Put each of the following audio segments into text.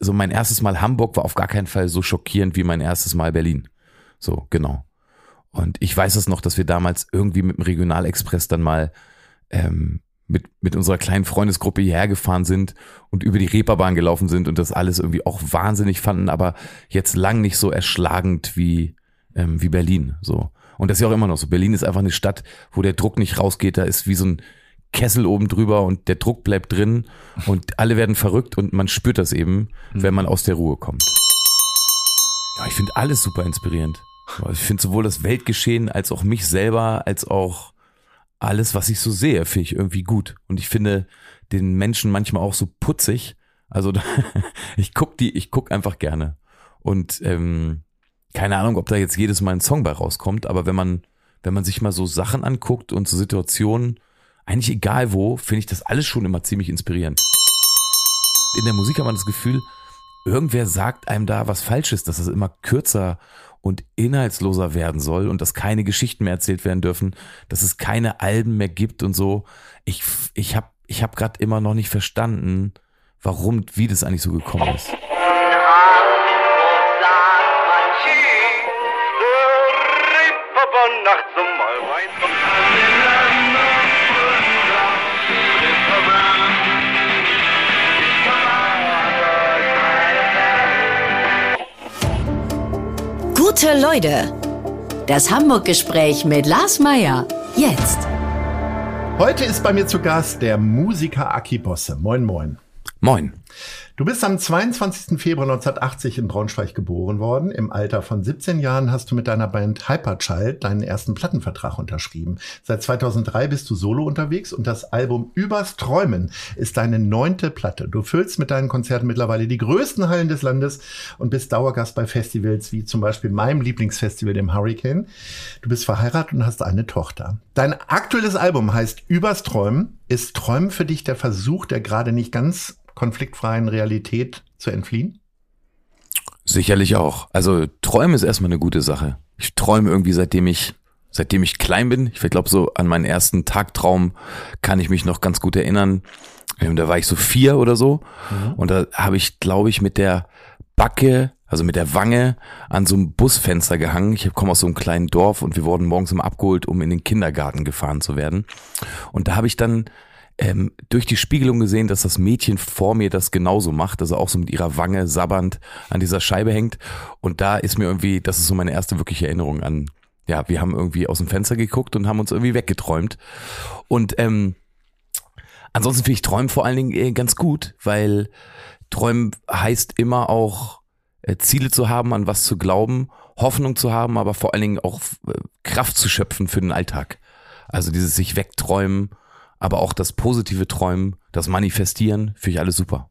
so mein erstes Mal Hamburg war auf gar keinen Fall so schockierend wie mein erstes Mal Berlin. So, genau. Und ich weiß es noch, dass wir damals irgendwie mit dem Regionalexpress dann mal ähm, mit, mit unserer kleinen Freundesgruppe hierher gefahren sind und über die Reeperbahn gelaufen sind und das alles irgendwie auch wahnsinnig fanden, aber jetzt lang nicht so erschlagend wie, ähm, wie Berlin. So. Und das ist ja auch immer noch so. Berlin ist einfach eine Stadt, wo der Druck nicht rausgeht. Da ist wie so ein Kessel oben drüber und der Druck bleibt drin und alle werden verrückt und man spürt das eben, mhm. wenn man aus der Ruhe kommt. Ja, ich finde alles super inspirierend. Ich finde sowohl das Weltgeschehen als auch mich selber, als auch alles, was ich so sehe, finde ich irgendwie gut. Und ich finde den Menschen manchmal auch so putzig. Also ich guck die, ich guck einfach gerne. Und ähm, keine Ahnung, ob da jetzt jedes Mal ein Song bei rauskommt, aber wenn man, wenn man sich mal so Sachen anguckt und so Situationen, eigentlich egal wo, finde ich das alles schon immer ziemlich inspirierend. In der Musik hat man das Gefühl, irgendwer sagt einem da was Falsches, dass es immer kürzer und inhaltsloser werden soll und dass keine Geschichten mehr erzählt werden dürfen, dass es keine Alben mehr gibt und so. Ich, ich habe ich hab gerade immer noch nicht verstanden, warum, wie das eigentlich so gekommen ist. Gute Leute. Das Hamburg-Gespräch mit Lars Meier. Jetzt. Heute ist bei mir zu Gast der Musiker Aki Bosse. Moin, moin. Moin. Du bist am 22. Februar 1980 in Braunschweig geboren worden. Im Alter von 17 Jahren hast du mit deiner Band Hyperchild deinen ersten Plattenvertrag unterschrieben. Seit 2003 bist du solo unterwegs und das Album Übers Träumen ist deine neunte Platte. Du füllst mit deinen Konzerten mittlerweile die größten Hallen des Landes und bist Dauergast bei Festivals wie zum Beispiel meinem Lieblingsfestival, dem Hurricane. Du bist verheiratet und hast eine Tochter. Dein aktuelles Album heißt Übers Träumen. Ist Träumen für dich der Versuch, der gerade nicht ganz konfliktfreien Realität zu entfliehen? Sicherlich auch. Also Träumen ist erstmal eine gute Sache. Ich träume irgendwie seitdem ich seitdem ich klein bin. Ich glaube so an meinen ersten Tagtraum kann ich mich noch ganz gut erinnern. Ähm, da war ich so vier oder so mhm. und da habe ich glaube ich mit der Backe also mit der Wange an so einem Busfenster gehangen. Ich komme aus so einem kleinen Dorf und wir wurden morgens immer abgeholt, um in den Kindergarten gefahren zu werden. Und da habe ich dann ähm, durch die Spiegelung gesehen, dass das Mädchen vor mir das genauso macht, also auch so mit ihrer Wange sabbernd an dieser Scheibe hängt. Und da ist mir irgendwie, das ist so meine erste wirkliche Erinnerung an, ja, wir haben irgendwie aus dem Fenster geguckt und haben uns irgendwie weggeträumt. Und ähm, ansonsten finde ich Träumen vor allen Dingen äh, ganz gut, weil Träumen heißt immer auch äh, Ziele zu haben, an was zu glauben, Hoffnung zu haben, aber vor allen Dingen auch äh, Kraft zu schöpfen für den Alltag. Also dieses sich wegträumen aber auch das positive Träumen, das Manifestieren, finde ich alles super.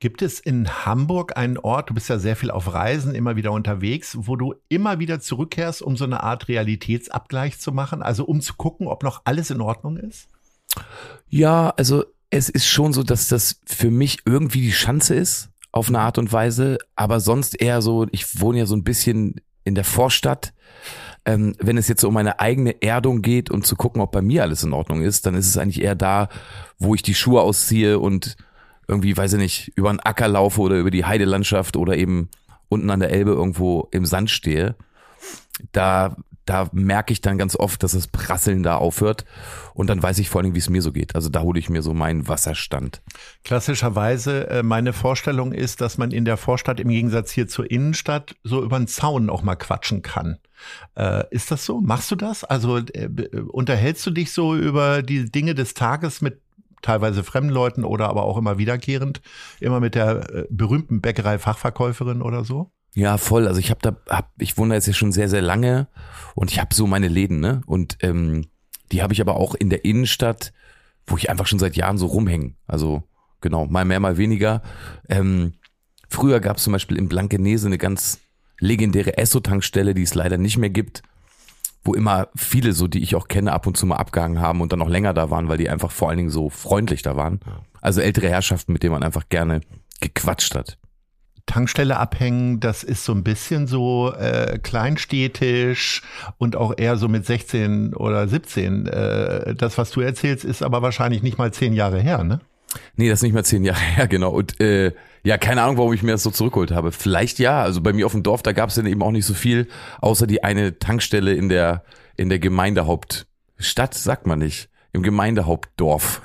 Gibt es in Hamburg einen Ort, du bist ja sehr viel auf Reisen, immer wieder unterwegs, wo du immer wieder zurückkehrst, um so eine Art Realitätsabgleich zu machen, also um zu gucken, ob noch alles in Ordnung ist? Ja, also es ist schon so, dass das für mich irgendwie die Chance ist, auf eine Art und Weise, aber sonst eher so, ich wohne ja so ein bisschen in der Vorstadt ähm, wenn es jetzt um meine eigene Erdung geht und zu gucken, ob bei mir alles in Ordnung ist, dann ist es eigentlich eher da, wo ich die Schuhe ausziehe und irgendwie, weiß ich nicht, über einen Acker laufe oder über die Heidelandschaft oder eben unten an der Elbe irgendwo im Sand stehe. Da, da merke ich dann ganz oft, dass das Prasseln da aufhört. Und dann weiß ich vor allem, wie es mir so geht. Also da hole ich mir so meinen Wasserstand. Klassischerweise, äh, meine Vorstellung ist, dass man in der Vorstadt im Gegensatz hier zur Innenstadt so über den Zaun auch mal quatschen kann. Äh, ist das so? Machst du das? Also äh, unterhältst du dich so über die Dinge des Tages mit teilweise fremden Leuten oder aber auch immer wiederkehrend, immer mit der äh, berühmten Bäckerei-Fachverkäuferin oder so? Ja, voll. Also ich habe da, hab, ich wohne jetzt ja schon sehr, sehr lange und ich habe so meine Läden, ne? Und ähm, die habe ich aber auch in der Innenstadt, wo ich einfach schon seit Jahren so rumhänge. Also genau, mal mehr, mal weniger. Ähm, früher gab es zum Beispiel in Blankenese eine ganz legendäre Esso-Tankstelle, die es leider nicht mehr gibt, wo immer viele, so die ich auch kenne, ab und zu mal abgehangen haben und dann noch länger da waren, weil die einfach vor allen Dingen so freundlich da waren. Also ältere Herrschaften, mit denen man einfach gerne gequatscht hat. Tankstelle abhängen, das ist so ein bisschen so äh, kleinstädtisch und auch eher so mit 16 oder 17. Äh, das, was du erzählst, ist aber wahrscheinlich nicht mal zehn Jahre her, ne? Nee, das ist nicht mehr zehn Jahre her, genau. Und äh, ja, keine Ahnung, warum ich mir das so zurückgeholt habe. Vielleicht ja. Also bei mir auf dem Dorf, da gab es dann eben auch nicht so viel, außer die eine Tankstelle in der in der Gemeindehauptstadt, sagt man nicht, im Gemeindehauptdorf,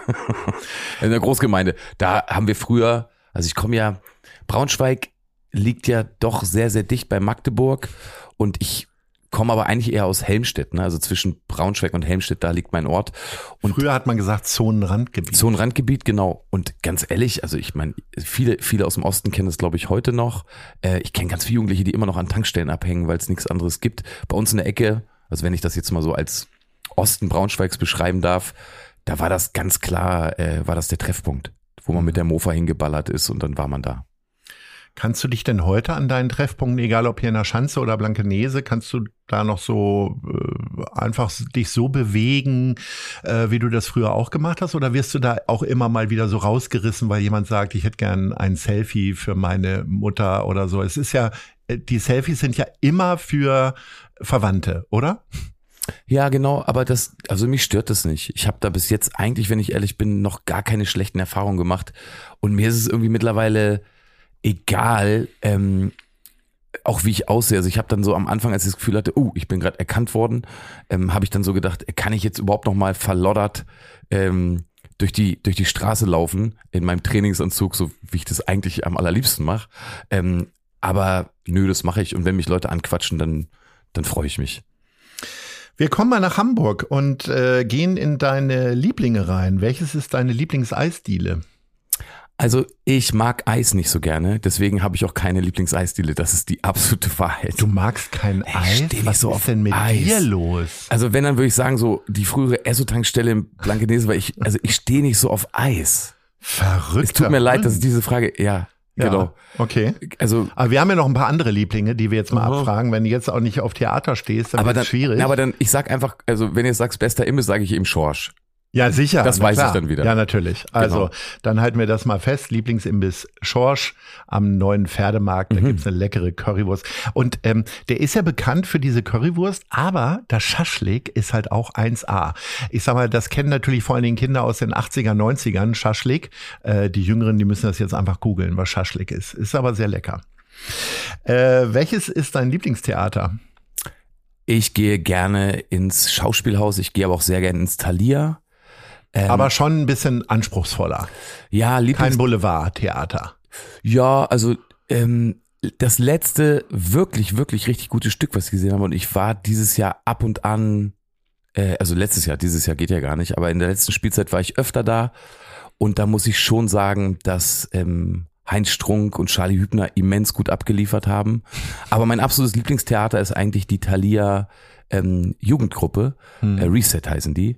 in der Großgemeinde. Da haben wir früher, also ich komme ja, Braunschweig liegt ja doch sehr, sehr dicht bei Magdeburg und ich komme aber eigentlich eher aus Helmstedt, ne? also zwischen Braunschweig und Helmstedt, da liegt mein Ort. Und Früher hat man gesagt Zonenrandgebiet. Zonenrandgebiet, genau. Und ganz ehrlich, also ich meine, viele, viele aus dem Osten kennen das, glaube ich, heute noch. Äh, ich kenne ganz viele Jugendliche, die immer noch an Tankstellen abhängen, weil es nichts anderes gibt. Bei uns in der Ecke, also wenn ich das jetzt mal so als Osten Braunschweigs beschreiben darf, da war das ganz klar, äh, war das der Treffpunkt, wo man mit der Mofa hingeballert ist und dann war man da. Kannst du dich denn heute an deinen Treffpunkten, egal ob hier in der Schanze oder Blankenese, kannst du da noch so äh, einfach dich so bewegen, äh, wie du das früher auch gemacht hast? Oder wirst du da auch immer mal wieder so rausgerissen, weil jemand sagt, ich hätte gern ein Selfie für meine Mutter oder so? Es ist ja, äh, die Selfies sind ja immer für Verwandte, oder? Ja, genau, aber das, also mich stört das nicht. Ich habe da bis jetzt eigentlich, wenn ich ehrlich bin, noch gar keine schlechten Erfahrungen gemacht. Und mir ist es irgendwie mittlerweile egal, ähm, auch wie ich aussehe. Also ich habe dann so am Anfang, als ich das Gefühl hatte, oh, ich bin gerade erkannt worden, ähm, habe ich dann so gedacht, kann ich jetzt überhaupt noch mal verloddert ähm, durch die durch die Straße laufen in meinem Trainingsanzug, so wie ich das eigentlich am allerliebsten mache. Ähm, aber nö, das mache ich. Und wenn mich Leute anquatschen, dann dann freue ich mich. Wir kommen mal nach Hamburg und äh, gehen in deine Lieblinge rein. Welches ist deine Lieblingseisdiele? Also ich mag Eis nicht so gerne, deswegen habe ich auch keine Lieblingseisdiele. Das ist die absolute Wahrheit. Du magst kein Eis? steh Was so ist denn mit Eis. dir los? Also wenn, dann würde ich sagen, so die frühere Esso-Tankstelle in Blankenese, weil ich, also ich stehe nicht so auf Eis. Verrückt. Es tut mir leid, dass ich diese Frage, ja, Ja, genau. Okay. Also, Aber wir haben ja noch ein paar andere Lieblinge, die wir jetzt mal Aha. abfragen. Wenn du jetzt auch nicht auf Theater stehst, dann aber wird es schwierig. na, aber dann, ich sag einfach, also wenn ihr sagst bester Imbiss, sage ich eben Schorsch. Ja, sicher. Das weiß klar. ich dann wieder. Ja, natürlich. Also, Genau. dann halten wir das mal fest. Lieblingsimbiss Schorsch am neuen Pferdemarkt. Da Mhm. gibt's eine leckere Currywurst. Und ähm, der ist ja bekannt für diese Currywurst, aber das Schaschlik ist halt auch 1A. Ich sag mal, das kennen natürlich vor allen Dingen Kinder aus den 80er, 90ern, Schaschlik. Äh, die Jüngeren, die müssen das jetzt einfach googeln, was Schaschlik ist. Ist aber sehr lecker. Äh, welches ist dein Lieblingstheater? Ich gehe gerne ins Schauspielhaus, ich gehe aber auch sehr gerne ins Thalia. Ähm, aber schon ein bisschen anspruchsvoller. ja, Kein Lieblings Boulevardtheater. Ja, also ähm, das letzte wirklich, wirklich richtig gute Stück, was ich gesehen habe, und ich war dieses Jahr ab und an, äh, also letztes Jahr, dieses Jahr geht ja gar nicht, aber in der letzten Spielzeit war ich öfter da und da muss ich schon sagen, dass ähm, Heinz Strunk und Charlie Hübner immens gut abgeliefert haben. Aber mein absolutes Lieblingstheater ist eigentlich die Thalia ähm, Jugendgruppe, äh, Reset heißen die,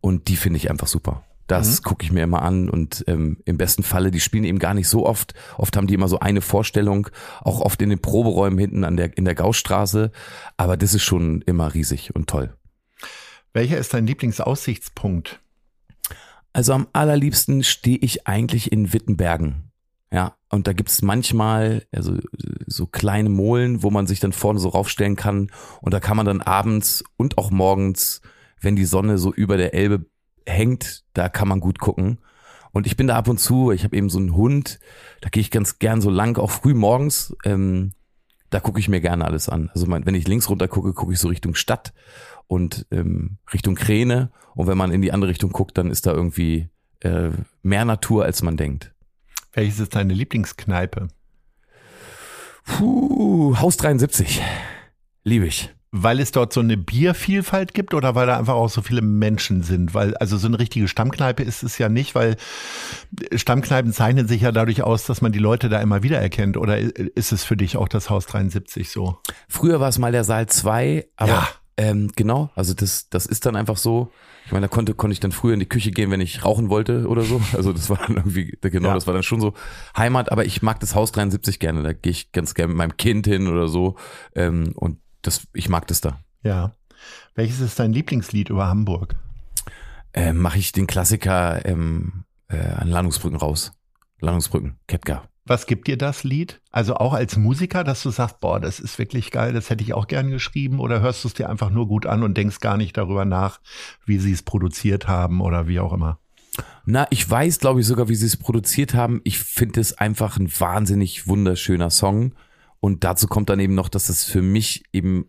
und die finde ich einfach super. Das gucke ich mir immer an und ähm, im besten Falle, die spielen eben gar nicht so oft. Oft haben die immer so eine Vorstellung, auch oft in den Proberäumen hinten an der, in der Gaustraße. Aber das ist schon immer riesig und toll. Welcher ist dein Lieblingsaussichtspunkt? Also am allerliebsten stehe ich eigentlich in Wittenbergen. Ja, und da gibt's manchmal also so kleine Molen, wo man sich dann vorne so raufstellen kann. Und da kann man dann abends und auch morgens, wenn die Sonne so über der Elbe hängt, da kann man gut gucken. Und ich bin da ab und zu, ich habe eben so einen Hund, da gehe ich ganz gern so lang, auch früh morgens. Ähm, da gucke ich mir gerne alles an. Also mein, wenn ich links runter gucke, gucke ich so Richtung Stadt und ähm, Richtung Kräne. Und wenn man in die andere Richtung guckt, dann ist da irgendwie äh, mehr Natur, als man denkt. Welches ist deine Lieblingskneipe? Puh, Haus 73. Liebe ich. Weil es dort so eine Biervielfalt gibt oder weil da einfach auch so viele Menschen sind? Weil, also so eine richtige Stammkneipe ist es ja nicht, weil Stammkneipen zeichnen sich ja dadurch aus, dass man die Leute da immer wieder erkennt. Oder ist es für dich auch das Haus 73 so? Früher war es mal der Saal 2, aber Ja. Ähm, genau, also das, das ist dann einfach so. Ich meine, da konnte, konnte ich dann früher in die Küche gehen, wenn ich rauchen wollte oder so. Also das war dann irgendwie, genau, Ja. das war dann schon so Heimat, aber ich mag das Haus 73 gerne. Da gehe ich ganz gerne mit meinem Kind hin oder so. Ähm, und das, ich mag das da. Ja. Welches ist dein Lieblingslied über Hamburg? Ähm, Mache ich den Klassiker ähm, äh, an Landungsbrücken raus. Landungsbrücken, Ketka. Was gibt dir das Lied? Also auch als Musiker, dass du sagst, boah, das ist wirklich geil, das hätte ich auch gern geschrieben, oder hörst du es dir einfach nur gut an und denkst gar nicht darüber nach, wie sie es produziert haben oder wie auch immer? Na, ich weiß, glaube ich, sogar, wie sie es produziert haben. Ich finde es einfach ein wahnsinnig wunderschöner Song. Und dazu kommt dann eben noch, dass es für mich eben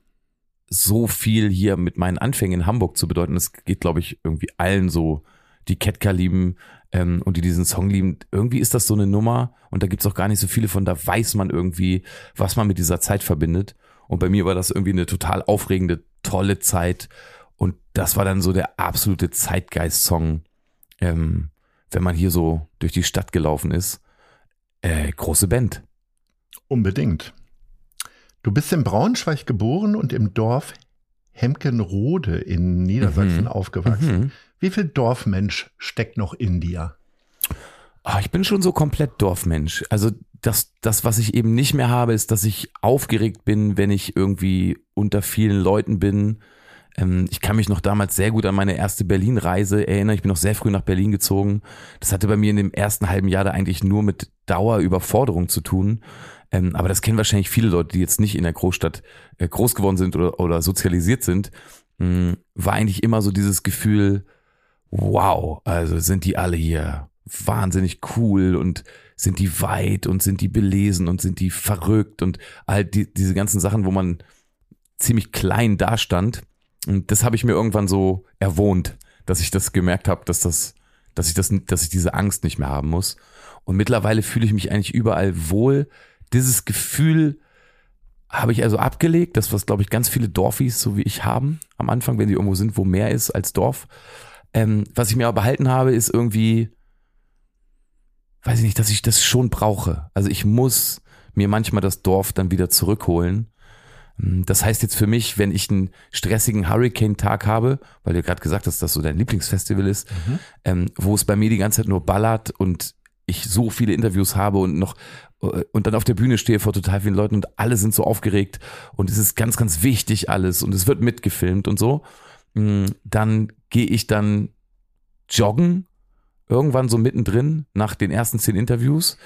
so viel hier mit meinen Anfängen in Hamburg zu bedeuten. Das geht, glaube ich, irgendwie allen so, die Ketka lieben ähm, und die diesen Song lieben. Irgendwie ist das so eine Nummer und da gibt's auch gar nicht so viele von, da weiß man irgendwie, was man mit dieser Zeit verbindet. Und bei mir war das irgendwie eine total aufregende, tolle Zeit. Und das war dann so der absolute Zeitgeist-Song, ähm, wenn man hier so durch die Stadt gelaufen ist. Äh, große Band. Unbedingt. Du bist in Braunschweig geboren und im Dorf Hemkenrode in Niedersachsen Mhm. aufgewachsen. Mhm. Wie viel Dorfmensch steckt noch in dir? Ah, ich bin schon so komplett Dorfmensch. Also das, das, was ich eben nicht mehr habe, ist, dass ich aufgeregt bin, wenn ich irgendwie unter vielen Leuten bin. Ähm, ich kann mich noch damals sehr gut an meine erste Berlin-Reise erinnern. Ich bin noch sehr früh nach Berlin gezogen. Das hatte bei mir in dem ersten halben Jahr da eigentlich nur mit Dauerüberforderung zu tun. Ähm, aber das kennen wahrscheinlich viele Leute, die jetzt nicht in der Großstadt äh, groß geworden sind oder, oder sozialisiert sind. Mh, war eigentlich immer so dieses Gefühl, wow, also sind die alle hier wahnsinnig cool und sind die weit und sind die belesen und sind die verrückt und all die, diese ganzen Sachen, wo man ziemlich klein dastand. Und das habe ich mir irgendwann so erwohnt, dass ich das gemerkt habe, dass das, dass ich das, dass ich diese Angst nicht mehr haben muss. Und mittlerweile fühle ich mich eigentlich überall wohl. Dieses Gefühl habe ich also abgelegt, das was glaube ich ganz viele Dorfis so wie ich haben am Anfang, wenn die irgendwo sind, wo mehr ist als Dorf. Ähm, was ich mir aber behalten habe, ist irgendwie, weiß ich nicht, dass ich das schon brauche. Also ich muss mir manchmal das Dorf dann wieder zurückholen. Ähm, Das heißt jetzt für mich, wenn ich einen stressigen Hurricane-Tag habe, weil du gerade gesagt hast, dass das so dein Lieblingsfestival ist, ähm, wo es bei mir die ganze Zeit nur ballert und ich so viele Interviews habe und noch und dann auf der Bühne stehe vor total vielen Leuten und alle sind so aufgeregt und es ist ganz, ganz wichtig alles und es wird mitgefilmt und so, mh, dann gehe ich dann joggen, irgendwann so mittendrin nach den ersten zehn Interviews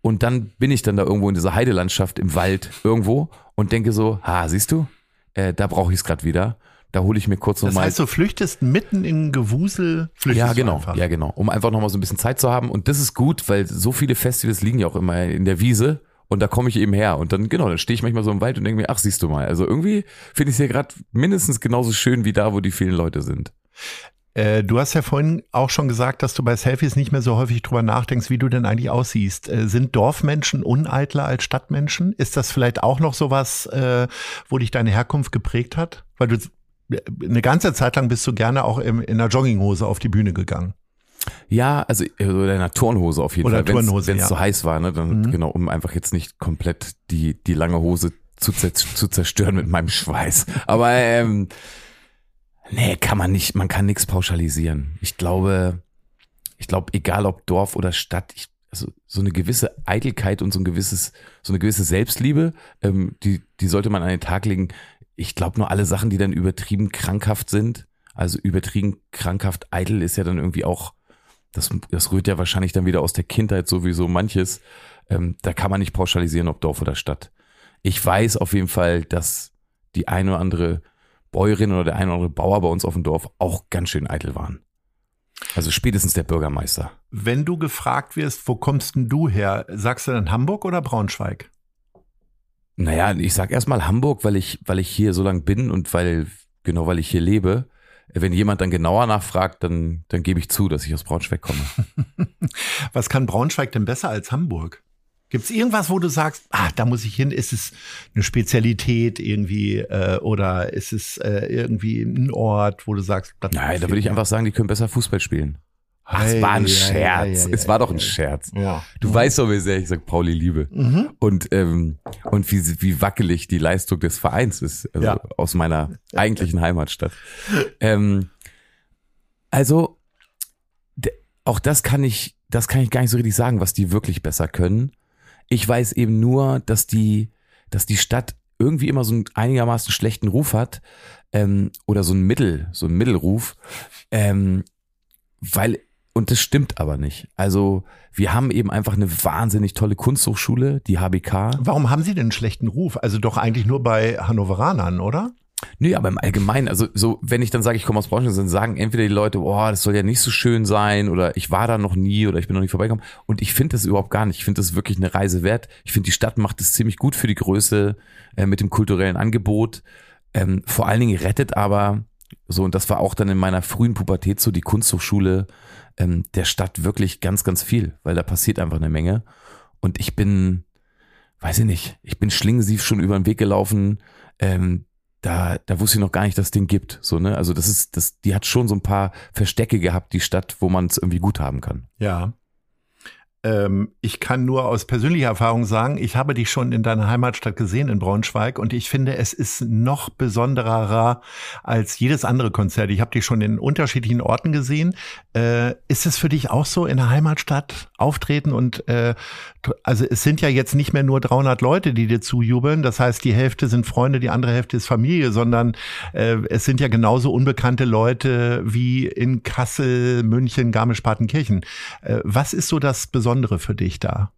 und dann bin ich dann da irgendwo in dieser Heidelandschaft im Wald irgendwo und denke so, ha, siehst du, äh, da brauche ich es gerade wieder. Da hole ich mir kurz Das nochmal heißt, du flüchtest mitten in Gewusel, flüchtest ja, genau, ja, genau. Um einfach nochmal so ein bisschen Zeit zu haben. Und das ist gut, weil so viele Festivals liegen ja auch immer in der Wiese. Und da komme ich eben her. Und dann, genau, dann stehe ich manchmal so im Wald und denke mir, ach, siehst du mal. Also irgendwie finde ich es hier gerade mindestens genauso schön wie da, wo die vielen Leute sind. Äh, du hast ja vorhin auch schon gesagt, dass du bei Selfies nicht mehr so häufig drüber nachdenkst, wie du denn eigentlich aussiehst. Äh, sind Dorfmenschen uneitler als Stadtmenschen? Ist das vielleicht auch noch sowas, äh, wo dich deine Herkunft geprägt hat? Weil du eine ganze Zeit lang bist du gerne auch im, in einer Jogginghose auf die Bühne gegangen. Ja, also also in einer Turnhose auf jeden Oder Fall. Wenn es ja. so heiß war, ne, dann Mhm. genau, um einfach jetzt nicht komplett die, die lange Hose zu, zu zerstören mit meinem Schweiß. Aber ähm, nee, kann man nicht, man kann nichts pauschalisieren. Ich glaube, ich glaube, egal ob Dorf oder Stadt, ich, also so eine gewisse Eitelkeit und so ein gewisses, so eine gewisse Selbstliebe, ähm, die, die sollte man an den Tag legen. Ich glaube nur alle Sachen, die dann übertrieben krankhaft sind, also übertrieben krankhaft eitel ist ja dann irgendwie auch, das, das rührt ja wahrscheinlich dann wieder aus der Kindheit sowieso manches. Ähm, da kann man nicht pauschalisieren, ob Dorf oder Stadt. Ich weiß auf jeden Fall, dass die eine oder andere Bäuerin oder der eine oder andere Bauer bei uns auf dem Dorf auch ganz schön eitel waren. Also spätestens der Bürgermeister. Wenn du gefragt wirst, wo kommst denn du her, sagst du dann Hamburg oder Braunschweig? Naja, ich sag erstmal Hamburg, weil ich, weil ich hier so lang bin und weil, genau weil ich hier lebe. Wenn jemand dann genauer nachfragt, dann, dann gebe ich zu, dass ich aus Braunschweig komme. Was kann Braunschweig denn besser als Hamburg? Gibt es irgendwas, wo du sagst, ah, da muss ich hin? Ist es eine Spezialität irgendwie äh, oder ist es äh, irgendwie ein Ort, wo du sagst, das Nein, da würde ich einfach sagen, die können besser Fußball spielen. Ach, es war ein Ei, ei, Scherz. es war doch ein ei. Scherz. Ja. Du weißt doch, wie sehr ich sag Pauli liebe. Mhm. Und, ähm, und wie, wie wackelig die Leistung des Vereins ist, also Ja. aus meiner eigentlichen Heimatstadt. Ähm, also, auch das kann ich, das kann ich gar nicht so richtig sagen, was die wirklich besser können. Ich weiß eben nur, dass die, dass die Stadt irgendwie immer so einen einigermaßen schlechten Ruf hat, ähm, oder so ein Mittel, so ein Mittelruf, ähm, weil, und das stimmt aber nicht. Also, wir haben eben einfach eine wahnsinnig tolle Kunsthochschule, die HBK. Warum haben sie denn einen schlechten Ruf? Also doch eigentlich nur bei Hannoveranern, oder? Nee, aber im Allgemeinen, also so, wenn ich dann sage, ich komme aus Braunschweig, dann sagen entweder die Leute, oh, das soll ja nicht so schön sein oder ich war da noch nie oder ich bin noch nicht vorbeigekommen. Und ich finde das überhaupt gar nicht. Ich finde das wirklich eine Reise wert. Ich finde, die Stadt macht es ziemlich gut für die Größe äh, mit dem kulturellen Angebot. Ähm, vor allen Dingen rettet aber, so, und das war auch dann in meiner frühen Pubertät so, die Kunsthochschule ähm, der Stadt wirklich ganz, ganz viel, weil da passiert einfach eine Menge. Und ich bin, weiß ich nicht, ich bin schlingensief schon über den Weg gelaufen. Ähm, da, da wusste ich noch gar nicht, dass es den gibt. So, ne? Also das ist, das, die hat schon so ein paar Verstecke gehabt, die Stadt, wo man es irgendwie gut haben kann. Ja. Ähm, ich kann nur aus persönlicher Erfahrung sagen, ich habe dich schon in deiner Heimatstadt gesehen, in Braunschweig, und ich finde, es ist noch besonderer als jedes andere Konzert. Ich habe dich schon in unterschiedlichen Orten gesehen. Äh, ist es für dich auch so, in der Heimatstadt auftreten? Und äh, also es sind ja jetzt nicht mehr nur 300 Leute, die dir zujubeln. Das heißt, die Hälfte sind Freunde, die andere Hälfte ist Familie, sondern äh, es sind ja genauso unbekannte Leute wie in Kassel, München, Garmisch-Partenkirchen. Äh, was ist so das Besondere? Besondere für dich da?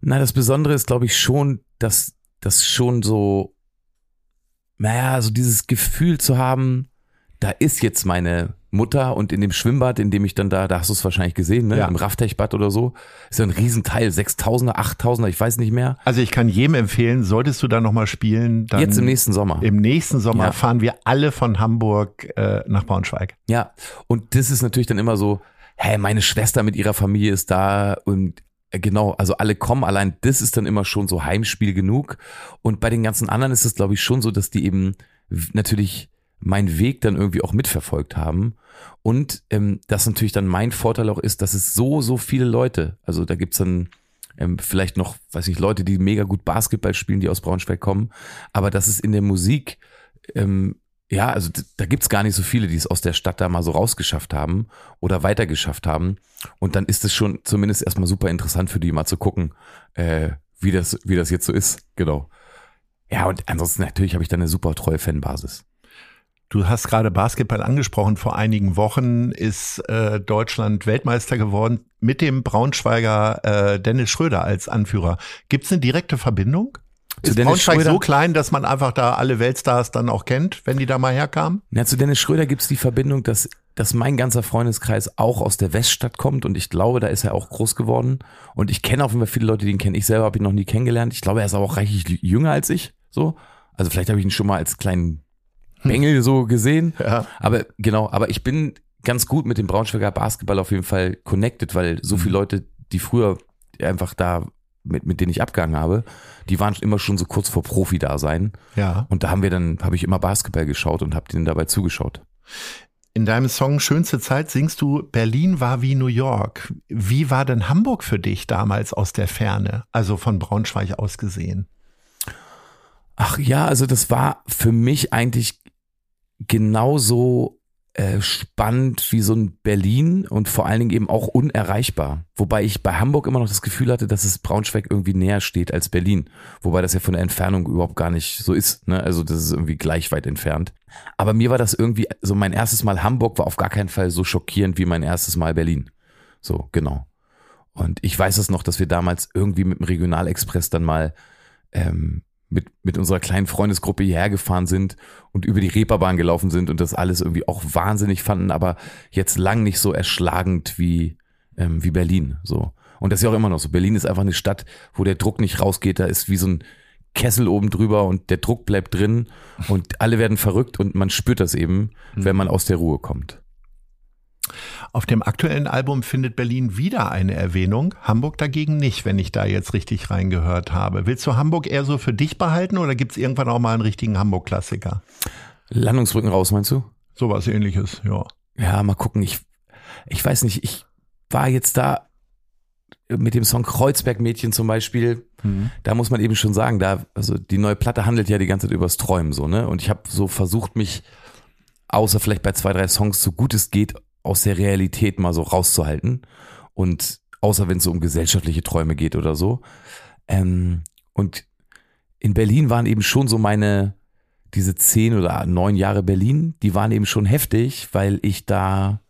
Na, das Besondere ist, glaube ich, schon, dass das schon so, naja, so dieses Gefühl zu haben, da ist jetzt meine Mutter und in dem Schwimmbad, in dem ich dann da, da hast du es wahrscheinlich gesehen, ne? Ja. im Raftechbad oder so, ist ja ein Riesenteil, 6000er, 8000er, ich weiß nicht mehr. Also ich kann jedem empfehlen, solltest du da nochmal spielen, dann jetzt im nächsten Sommer. Im nächsten Sommer ja. fahren wir alle von Hamburg äh, nach Braunschweig. Ja, und das ist natürlich dann immer so, hey, meine Schwester mit ihrer Familie ist da und äh, genau, also alle kommen, allein das ist dann immer schon so Heimspiel genug. Und bei den ganzen anderen ist es, glaube ich, schon so, dass die eben natürlich meinen Weg dann irgendwie auch mitverfolgt haben. Und ähm, das natürlich dann mein Vorteil auch ist, dass es so, so viele Leute, also da gibt's dann ähm, vielleicht noch, weiß nicht, Leute, die mega gut Basketball spielen, die aus Braunschweig kommen, aber dass es in der Musik ähm, ja, also da gibt's gar nicht so viele, die es aus der Stadt da mal so rausgeschafft haben oder weitergeschafft haben. Und dann ist es schon zumindest erstmal super interessant für die mal zu gucken, äh, wie, das, wie das jetzt so ist. Genau. Ja, und ansonsten natürlich habe ich da eine super treue Fanbasis. Du hast gerade Basketball angesprochen. Vor einigen Wochen ist äh, Deutschland Weltmeister geworden mit dem Braunschweiger äh, Dennis Schröder als Anführer. Gibt's eine direkte Verbindung? Zu ist Dennis Braunschweig Schröder, so klein, dass man einfach da alle Weltstars dann auch kennt, wenn die da mal herkamen? Ja, zu Dennis Schröder gibt's die Verbindung, dass, dass mein ganzer Freundeskreis auch aus der Weststadt kommt und ich glaube, da ist er auch groß geworden. Und ich kenne auf jeden Fall viele Leute, die ihn kennen. Ich selber habe ihn noch nie kennengelernt. Ich glaube, er ist aber auch reichlich jünger als ich. So. Also vielleicht habe ich ihn schon mal als kleinen Bengel hm. so gesehen. Ja. Aber genau, aber ich bin ganz gut mit dem Braunschweiger Basketball auf jeden Fall connected, weil so viele hm. Leute, die früher einfach da mit, mit denen ich abgegangen habe, die waren immer schon so kurz vor Profi-Dasein. Ja. Und da haben wir dann, habe ich immer Basketball geschaut und habe denen dabei zugeschaut. In deinem Song Schönste Zeit singst du, Berlin war wie New York. Wie war denn Hamburg für dich damals aus der Ferne, also von Braunschweig aus gesehen? Ach ja, also das war für mich eigentlich genauso äh, spannend wie so ein Berlin und vor allen Dingen eben auch unerreichbar. Wobei ich bei Hamburg immer noch das Gefühl hatte, dass es Braunschweig irgendwie näher steht als Berlin. Wobei das ja von der Entfernung überhaupt gar nicht so ist. Ne? Also das ist irgendwie gleich weit entfernt. Aber mir war das irgendwie, so mein erstes Mal Hamburg war auf gar keinen Fall so schockierend wie mein erstes Mal Berlin. So, genau. Und ich weiß es noch, dass wir damals irgendwie mit dem Regionalexpress dann mal ähm, mit, mit unserer kleinen Freundesgruppe hierher gefahren sind und über die Reeperbahn gelaufen sind und das alles irgendwie auch wahnsinnig fanden, aber jetzt lang nicht so erschlagend wie, ähm, wie Berlin. So. Und das ist ja auch immer noch so. Berlin ist einfach eine Stadt, wo der Druck nicht rausgeht. Da ist wie so ein Kessel oben drüber und der Druck bleibt drin und alle werden verrückt und man spürt das eben, mhm. wenn man aus der Ruhe kommt. Auf dem aktuellen Album findet Berlin wieder eine Erwähnung, Hamburg dagegen nicht, wenn ich da jetzt richtig reingehört habe. Willst du Hamburg eher so für dich behalten oder gibt es irgendwann auch mal einen richtigen Hamburg-Klassiker? Landungsbrücken raus, meinst du? Sowas ähnliches, ja. Ja, mal gucken. Ich, ich weiß nicht, ich war jetzt da mit dem Song Kreuzberg-Mädchen zum Beispiel, mhm. da muss man eben schon sagen, da, also die neue Platte handelt ja die ganze Zeit übers Träumen so, ne? Und ich habe so versucht, mich, außer vielleicht bei zwei, drei Songs, so gut es geht, aus der Realität mal so rauszuhalten. Und außer wenn es so um gesellschaftliche Träume geht oder so. Ähm, und in Berlin waren eben schon so meine, diese zehn oder neun Jahre Berlin, die waren eben schon heftig, weil ich da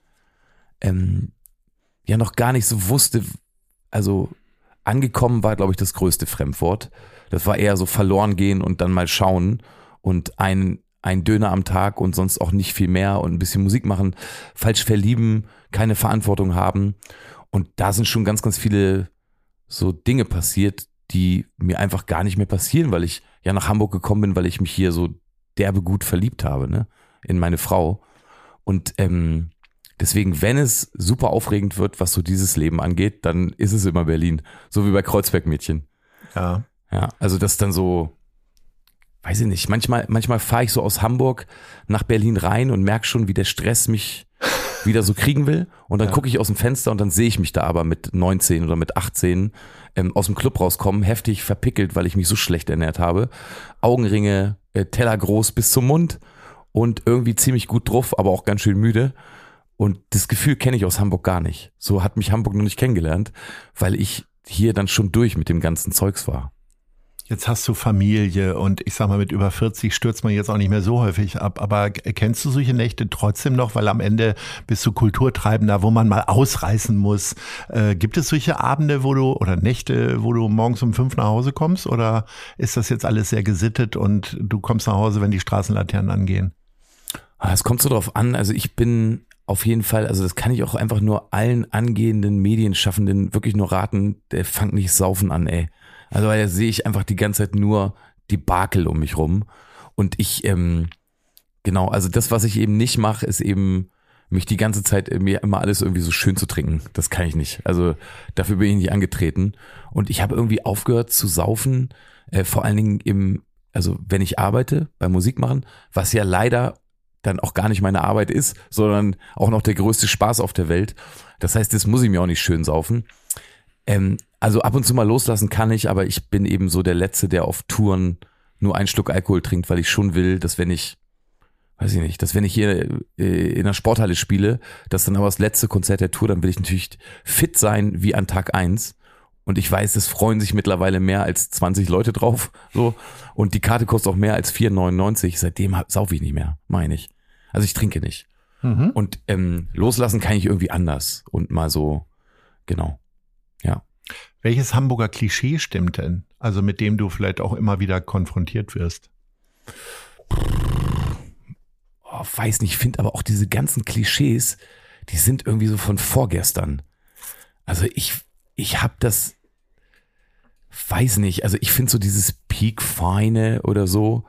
ähm, ja noch gar nicht so wusste, also angekommen war, glaube ich, das größte Fremdwort. Das war eher so verloren gehen und dann mal schauen und ein, ein Döner am Tag und sonst auch nicht viel mehr und ein bisschen Musik machen, falsch verlieben, keine Verantwortung haben. Und da sind schon ganz, ganz viele so Dinge passiert, die mir einfach gar nicht mehr passieren, weil ich ja nach Hamburg gekommen bin, weil ich mich hier so derbe gut verliebt habe, ne? In meine Frau. Und ähm, deswegen, wenn es super aufregend wird, was so dieses Leben angeht, dann ist es immer Berlin. So wie bei Kreuzberg-Mädchen. Ja. Ja, also das ist dann so, weiß ich nicht, manchmal, manchmal fahre ich so aus Hamburg nach Berlin rein und merke schon, wie der Stress mich wieder so kriegen will. Und dann Ja. gucke ich aus dem Fenster und dann sehe ich mich da aber mit 19 oder mit 18 ähm, aus dem Club rauskommen, heftig verpickelt, weil ich mich so schlecht ernährt habe. Augenringe, äh, Teller groß bis zum Mund und irgendwie ziemlich gut drauf, aber auch ganz schön müde. Und das Gefühl kenne ich aus Hamburg gar nicht. So hat mich Hamburg noch nicht kennengelernt, weil ich hier dann schon durch mit dem ganzen Zeugs war. Jetzt hast du Familie und ich sag mal, mit über 40 stürzt man jetzt auch nicht mehr so häufig ab. Aber kennst du solche Nächte trotzdem noch? Weil am Ende bist du Kulturtreibender, wo man mal ausreißen muss. Äh, gibt es solche Abende, wo du oder Nächte, wo du morgens um fünf nach Hause kommst? Oder ist das jetzt alles sehr gesittet und du kommst nach Hause, wenn die Straßenlaternen angehen? Ah, Es kommt so drauf an. Also ich bin auf jeden Fall, also das kann ich auch einfach nur allen angehenden Medienschaffenden wirklich nur raten, der fangt nicht saufen an, ey. Also da sehe ich einfach die ganze Zeit nur die Bakel um mich rum. Und ich, ähm, genau, also das, was ich eben nicht mache, ist eben mich die ganze Zeit äh, mir immer alles irgendwie so schön zu trinken. Das kann ich nicht. Also dafür bin ich nicht angetreten. Und ich habe irgendwie aufgehört zu saufen, äh, vor allen Dingen im, also wenn ich arbeite, beim Musikmachen, was ja leider dann auch gar nicht meine Arbeit ist, sondern auch noch der größte Spaß auf der Welt. Das heißt, das muss ich mir auch nicht schön saufen. Ähm, also ab und zu mal loslassen kann ich, aber ich bin eben so der Letzte, der auf Touren nur einen Schluck Alkohol trinkt, weil ich schon will, dass wenn ich, weiß ich nicht, dass wenn ich hier äh, in der Sporthalle spiele, dass dann aber das letzte Konzert der Tour, dann will ich natürlich fit sein wie an Tag eins. Und ich weiß, es freuen sich mittlerweile mehr als 20 Leute drauf. So. Und die Karte kostet auch mehr als 4,99. Seitdem hab- sauf ich nicht mehr, meine ich. Also ich trinke nicht. Mhm. Und ähm, loslassen kann ich irgendwie anders. Und mal so, genau. Ja. Welches Hamburger Klischee stimmt denn? Also mit dem du vielleicht auch immer wieder konfrontiert wirst. oh, weiß nicht, ich finde aber auch diese ganzen Klischees, die sind irgendwie so von vorgestern. Also ich, ich habe das, weiß nicht, also ich finde so dieses Peak-Feine oder so,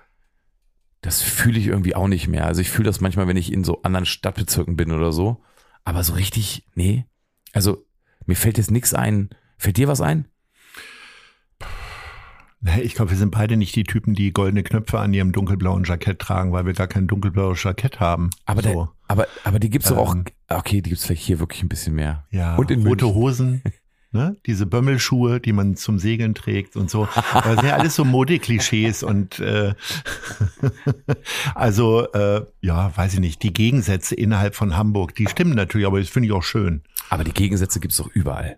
das fühle ich irgendwie auch nicht mehr. Also ich fühle das manchmal, wenn ich in so anderen Stadtbezirken bin oder so. Aber so richtig, nee. Also mir fällt jetzt nichts ein. Fällt dir was ein? Ich glaube, wir sind beide nicht die Typen, die goldene Knöpfe an ihrem dunkelblauen Jackett tragen, weil wir gar kein dunkelblaues Jackett haben. Aber, so. der, aber, aber die gibt's doch auch, Ähm. okay, die gibt's vielleicht hier wirklich ein bisschen mehr. Ja, Und in rote München. Hosen, ne? diese Bömmelschuhe, die man zum Segeln trägt und so. Das sind ja alles so Modeklischees und äh, also äh, ja, weiß ich nicht, die Gegensätze innerhalb von Hamburg, die stimmen natürlich, aber das finde ich auch schön. Aber die Gegensätze gibt's doch überall.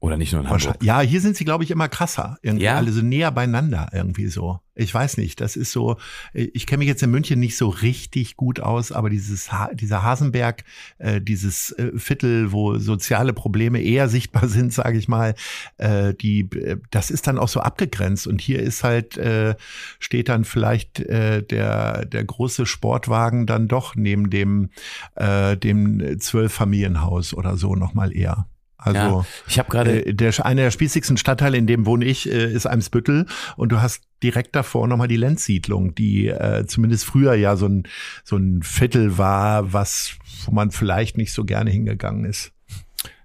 Oder nicht nur in Hamburg. Ja, hier sind sie, glaube ich, immer krasser. Irgendwie Ja. alle so näher beieinander irgendwie so. Ich weiß nicht, das ist so, ich kenne mich jetzt in München nicht so richtig gut aus, aber dieses ha dieser Hasenberg, äh, dieses äh, Viertel, wo soziale Probleme eher sichtbar sind, sage ich mal, äh, die, äh, das ist dann auch so abgegrenzt. Und hier ist halt, äh, steht dann vielleicht äh, der, der große Sportwagen dann doch neben dem, äh, dem Zwölffamilienhaus oder so nochmal eher. Also ja, ich habe gerade, äh, der, einer der spießigsten Stadtteile, in dem wohne ich, äh, ist Eimsbüttel. Und du hast direkt davor nochmal die Lenzsiedlung, die äh, zumindest früher ja so ein, so ein Viertel war, was, wo man vielleicht nicht so gerne hingegangen ist.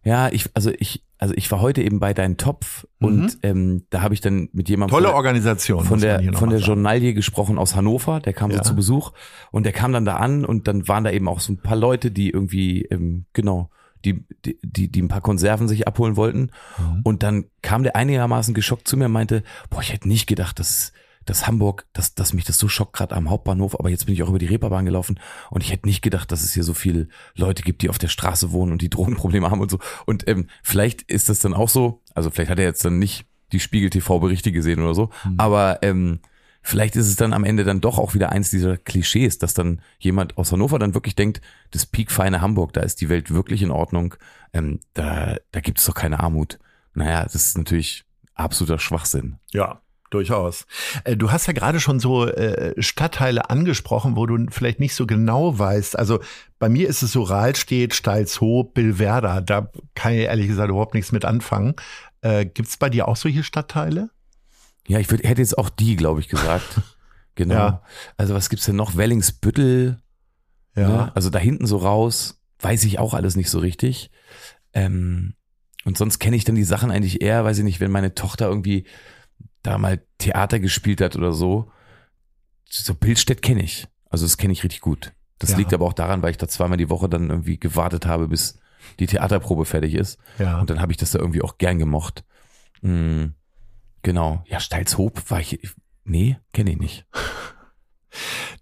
ja, ich, also ich, also ich war heute eben bei deinem Topf und ähm, da habe ich dann mit jemandem Mhm. Tolle von, Organisation. von der von der. Journalie gesprochen aus Hannover, der kam Ja. so zu Besuch und der kam dann da an und dann waren da eben auch so ein paar Leute, die irgendwie ähm, genau die, die, die, die ein paar Konserven sich abholen wollten. Mhm. Und dann kam der einigermaßen geschockt zu mir und meinte, boah, ich hätte nicht gedacht, dass, dass Hamburg, dass, dass mich das so schockt, gerade am Hauptbahnhof, aber jetzt bin ich auch über die Reeperbahn gelaufen und ich hätte nicht gedacht, dass es hier so viele Leute gibt, die auf der Straße wohnen und die Drogenprobleme haben und so. Und ähm, vielleicht ist das dann auch so, also vielleicht hat er jetzt dann nicht die Spiegel-TV-Berichte gesehen oder so, aber ähm, vielleicht ist es dann am Ende dann doch auch wieder eins dieser Klischees, dass dann jemand aus Hannover dann wirklich denkt, das piekfeine Hamburg, da ist die Welt wirklich in Ordnung, ähm, da, da gibt es doch keine Armut. Naja, das ist natürlich absoluter Schwachsinn. Ja, durchaus. Äh, du hast ja gerade schon so äh, Stadtteile angesprochen, wo du vielleicht nicht so genau weißt. Also bei mir ist es so Rahlstedt, Steilshoop, Billwerder. Da kann ich ehrlich gesagt überhaupt nichts mit anfangen. Äh, Gibt es bei dir auch solche Stadtteile? Ja, ich würd, hätte jetzt auch die, glaube ich, gesagt. genau. Ja. Also was gibt's denn noch? Wellingsbüttel. Ja. Ne? Also da hinten so raus, weiß ich auch alles nicht so richtig. Ähm, und sonst kenne ich dann die Sachen eigentlich eher, weiß ich nicht, wenn meine Tochter irgendwie da mal Theater gespielt hat oder so. So Bildstedt kenne ich. Also das kenne ich richtig gut. Das ja. liegt aber auch daran, weil ich da zweimal die Woche dann irgendwie gewartet habe, bis die Theaterprobe fertig ist. Ja. Und dann habe ich das da irgendwie auch gern gemocht. Mhm. Genau. Ja, Steilshoop war ich. Nee, kenne ich nicht.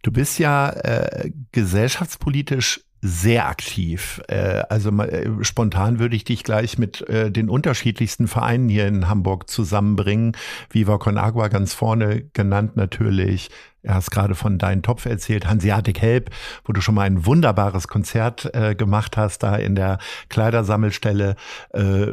Du bist ja äh, gesellschaftspolitisch sehr aktiv. Äh, also äh, spontan würde ich dich gleich mit äh, den unterschiedlichsten Vereinen hier in Hamburg zusammenbringen. Viva Con Agua ganz vorne genannt natürlich, er hast gerade von deinem Topf erzählt, Hanseatic Help, wo du schon mal ein wunderbares Konzert äh, gemacht hast, da in der Kleidersammelstelle. Äh,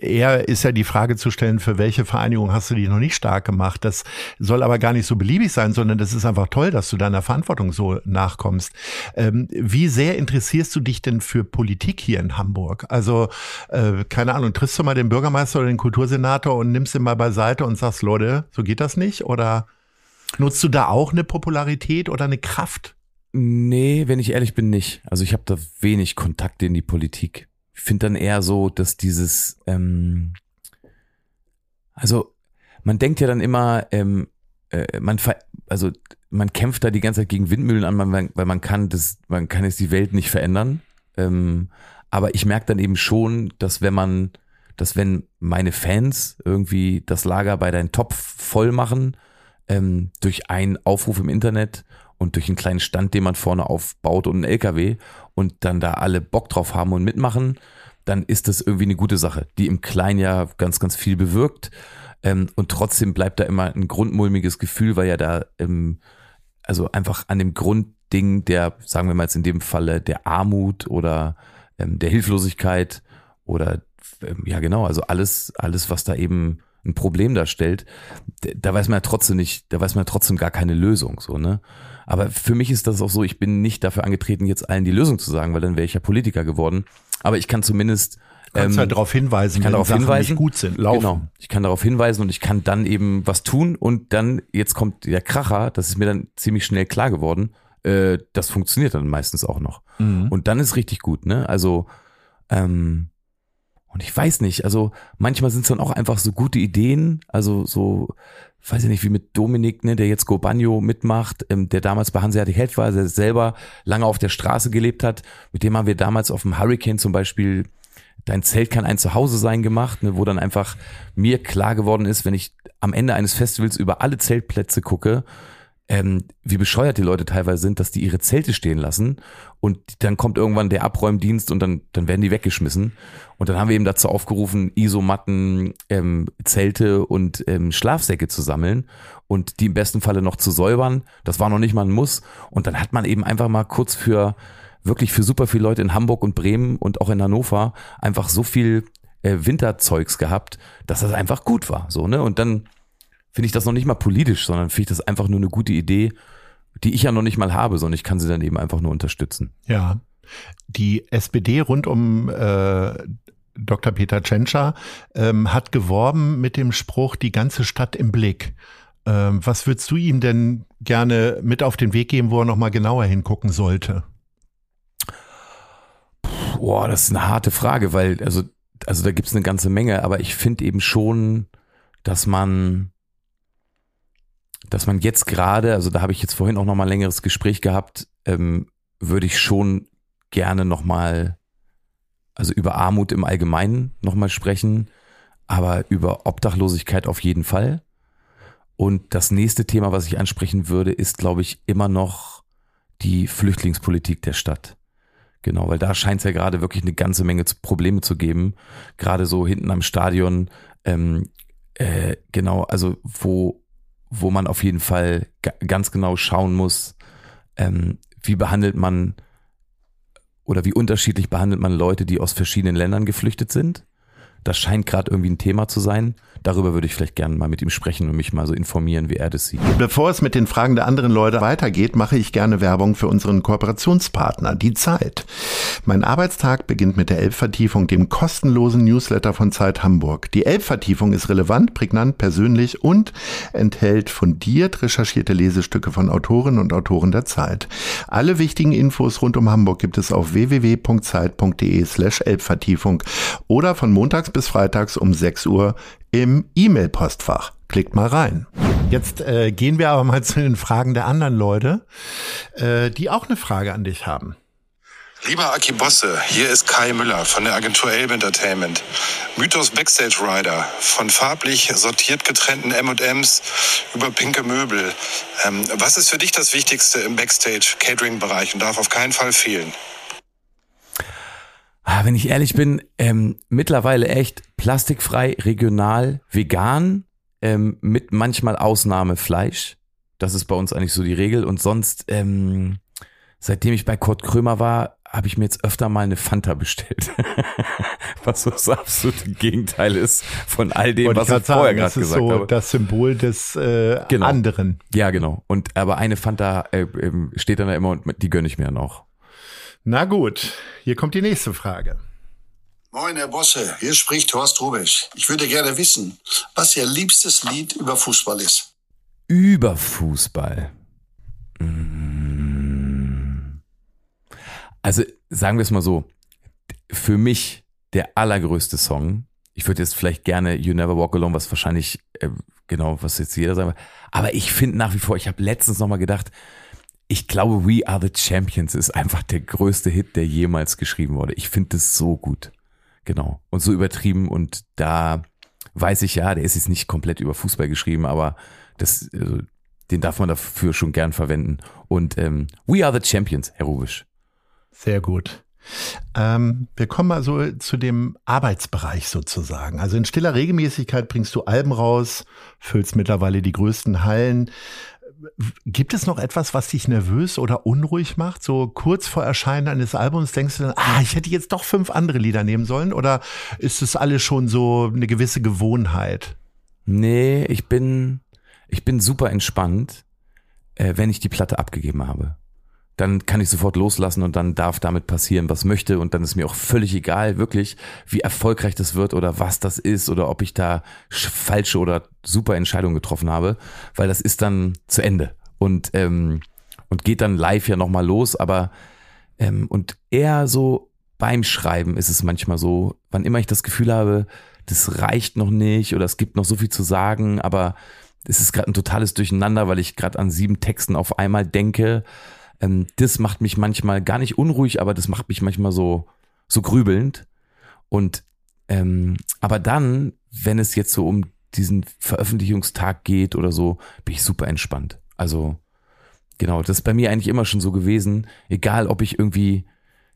eher ist ja die Frage zu stellen, für welche Vereinigung hast du dich noch nicht stark gemacht? Das soll aber gar nicht so beliebig sein, sondern das ist einfach toll, dass du deiner Verantwortung so nachkommst. Ähm, wie sehr interessierst du dich denn für Politik hier in Hamburg? Also, äh, keine Ahnung, triffst du mal den Bürgermeister oder den Kultursenator und nimmst ihn mal beiseite und sagst, Leute, so geht das nicht? Oder? Nutzt du da auch eine Popularität oder eine Kraft? Nee, wenn ich ehrlich bin, nicht. Also ich habe da wenig Kontakte in die Politik. Ich finde dann eher so, dass dieses, ähm, also man denkt ja dann immer, ähm, äh, man also man kämpft da die ganze Zeit gegen Windmühlen an, weil man kann das, man kann jetzt die Welt nicht verändern. Ähm, aber ich merke dann eben schon, dass wenn man, dass wenn meine Fans irgendwie das Lager bei deinem Topf voll machen, ähm, durch einen Aufruf im Internet und durch einen kleinen Stand, den man vorne aufbaut und einen LKW und dann da alle Bock drauf haben und mitmachen, dann ist das irgendwie eine gute Sache, die im Kleinen ja ganz, ganz viel bewirkt. Ähm, und trotzdem bleibt da immer ein grundmulmiges Gefühl, weil ja da, ähm, also einfach an dem Grundding der, sagen wir mal jetzt in dem Falle, der Armut oder ähm, der Hilflosigkeit oder ähm, ja genau, also alles, alles, was da eben ein Problem darstellt, da weiß man ja trotzdem nicht, da weiß man ja trotzdem gar keine Lösung, so, ne? Aber für mich ist das auch so, ich bin nicht dafür angetreten, jetzt allen die Lösung zu sagen, weil dann wäre ich ja Politiker geworden. Aber ich kann zumindest Du kannst ähm, halt darauf hinweisen, ich kann darauf Sachen hinweisen, gut sind, laufen. Genau. Ich kann darauf hinweisen und ich kann dann eben was tun und dann, jetzt kommt der Kracher, das ist mir dann ziemlich schnell klar geworden, äh, das funktioniert dann meistens auch noch. Mhm. Und dann ist richtig gut, ne? Also, ähm, und ich weiß nicht, also manchmal sind es dann auch einfach so gute Ideen, also so, weiß ich nicht, wie mit Dominik, ne, der jetzt Go Banjo mitmacht, ähm, der damals bei Hanseatic Held war, der selber lange auf der Straße gelebt hat. Mit dem haben wir damals auf dem Hurricane zum Beispiel Dein Zelt kann ein Zuhause sein gemacht, ne, wo dann einfach mir klar geworden ist, wenn ich am Ende eines Festivals über alle Zeltplätze gucke, ähm, wie bescheuert die Leute teilweise sind, dass die ihre Zelte stehen lassen und dann kommt irgendwann der Abräumdienst und dann, dann werden die weggeschmissen. Und dann haben wir eben dazu aufgerufen, Isomatten, ähm, Zelte und ähm, Schlafsäcke zu sammeln und die im besten Falle noch zu säubern. Das war noch nicht mal ein Muss. Und dann hat man eben einfach mal kurz für wirklich für super viele Leute in Hamburg und Bremen und auch in Hannover einfach so viel äh, Winterzeugs gehabt, dass das einfach gut war. So, ne? Und dann finde ich das noch nicht mal politisch, sondern finde ich das einfach nur eine gute Idee, die ich ja noch nicht mal habe, sondern ich kann sie dann eben einfach nur unterstützen. Ja. Die SPD rund um äh, Dr. Peter Tschentscher ähm, hat geworben mit dem Spruch, die ganze Stadt im Blick. Ähm, was würdest du ihm denn gerne mit auf den Weg geben, wo er nochmal genauer hingucken sollte? Boah, das ist eine harte Frage, weil, also, also da gibt es eine ganze Menge, aber ich finde eben schon, dass man dass man jetzt gerade, also da habe ich jetzt vorhin auch noch mal ein längeres Gespräch gehabt, ähm, würde ich schon gerne noch mal, also über Armut im Allgemeinen noch mal sprechen, aber über Obdachlosigkeit auf jeden Fall. Und das nächste Thema, was ich ansprechen würde, ist, glaube ich, immer noch die Flüchtlingspolitik der Stadt. Genau, weil da scheint es ja gerade wirklich eine ganze Menge Probleme zu geben. Gerade so hinten am Stadion, ähm, äh, genau, also wo wo man auf jeden Fall ganz genau schauen muss, ähm, wie behandelt man oder wie unterschiedlich behandelt man Leute, die aus verschiedenen Ländern geflüchtet sind. Das scheint gerade irgendwie ein Thema zu sein. Darüber würde ich vielleicht gerne mal mit ihm sprechen und mich mal so informieren, wie er das sieht. Bevor es mit den Fragen der anderen Leute weitergeht, mache ich gerne Werbung für unseren Kooperationspartner, die Zeit. Mein Arbeitstag beginnt mit der Elbvertiefung, dem kostenlosen Newsletter von Zeit Hamburg. Die Elbvertiefung ist relevant, prägnant, persönlich und enthält fundiert recherchierte Lesestücke von Autorinnen und Autoren der Zeit. Alle wichtigen Infos rund um Hamburg gibt es auf www.zeit.de slash Elbvertiefung oder von montags bis freitags um 6 Uhr im E-Mail-Postfach. Klickt mal rein. Jetzt äh, gehen wir aber mal zu den Fragen der anderen Leute, äh, die auch eine Frage an dich haben. Lieber Aki Bosse, hier ist Kai Müller von der Agentur Elbe Entertainment. Mythos Backstage Rider, von farblich sortiert getrennten M&Ms über pinke Möbel. Ähm, was ist für dich das Wichtigste im Backstage-Catering-Bereich und darf auf keinen Fall fehlen? Ah, wenn ich ehrlich bin, ähm, mittlerweile echt plastikfrei, regional, vegan, ähm, mit manchmal Ausnahme Fleisch. Das ist bei uns eigentlich so die Regel. Und sonst, ähm, seitdem ich bei Kurt Krömer war, habe ich mir jetzt öfter mal eine Fanta bestellt. was so das absolute Gegenteil ist von all dem, Wollte was ich ich vorher gerade ist gesagt so habe. das Symbol des äh, Genau. anderen. Ja, genau. Und aber eine Fanta äh, ähm, steht dann da immer und die gönne ich mir noch. Na gut, hier kommt die nächste Frage. Moin, Herr Bosse, hier spricht Horst Rubisch. Ich würde gerne wissen, was Ihr liebstes Lied über Fußball ist. Über Fußball. Mm. Also sagen wir es mal so, für mich der allergrößte Song, ich würde jetzt vielleicht gerne You Never Walk Alone, was wahrscheinlich, äh, genau, was jetzt jeder sagen will, aber ich finde nach wie vor, ich habe letztens nochmal gedacht, ich glaube, We Are the Champions ist einfach der größte Hit, der jemals geschrieben wurde. Ich finde das so gut. Genau. Und so übertrieben und da weiß ich ja, der ist jetzt nicht komplett über Fußball geschrieben, aber das, also, den darf man dafür schon gern verwenden. Und ähm, We Are the Champions, Herr Rubisch. Sehr gut. Ähm, wir kommen mal so zu dem Arbeitsbereich sozusagen. Also in stiller Regelmäßigkeit bringst du Alben raus, füllst mittlerweile die größten Hallen. Gibt es noch etwas, was dich nervös oder unruhig macht? So kurz vor Erscheinen eines Albums denkst du dann, ah, ich hätte jetzt doch fünf andere Lieder nehmen sollen? Oder ist es alles schon so eine gewisse Gewohnheit? Nee, ich bin, ich bin super entspannt, äh, wenn ich die Platte abgegeben habe. Dann kann ich sofort loslassen und dann darf damit passieren, was möchte. Und dann ist mir auch völlig egal, wirklich, wie erfolgreich das wird oder was das ist oder ob ich da sch- falsche oder super Entscheidungen getroffen habe, weil das ist dann zu Ende. Und, ähm, und geht dann live ja nochmal los. Aber ähm, und eher so beim Schreiben ist es manchmal so, wann immer ich das Gefühl habe, das reicht noch nicht oder es gibt noch so viel zu sagen, aber es ist gerade ein totales Durcheinander, weil ich gerade an sieben Texten auf einmal denke. Ähm, das macht mich manchmal gar nicht unruhig, aber das macht mich manchmal so, so grübelnd. Und ähm, aber dann, wenn es jetzt so um diesen Veröffentlichungstag geht oder so, bin ich super entspannt. Also genau, das ist bei mir eigentlich immer schon so gewesen. Egal, ob ich irgendwie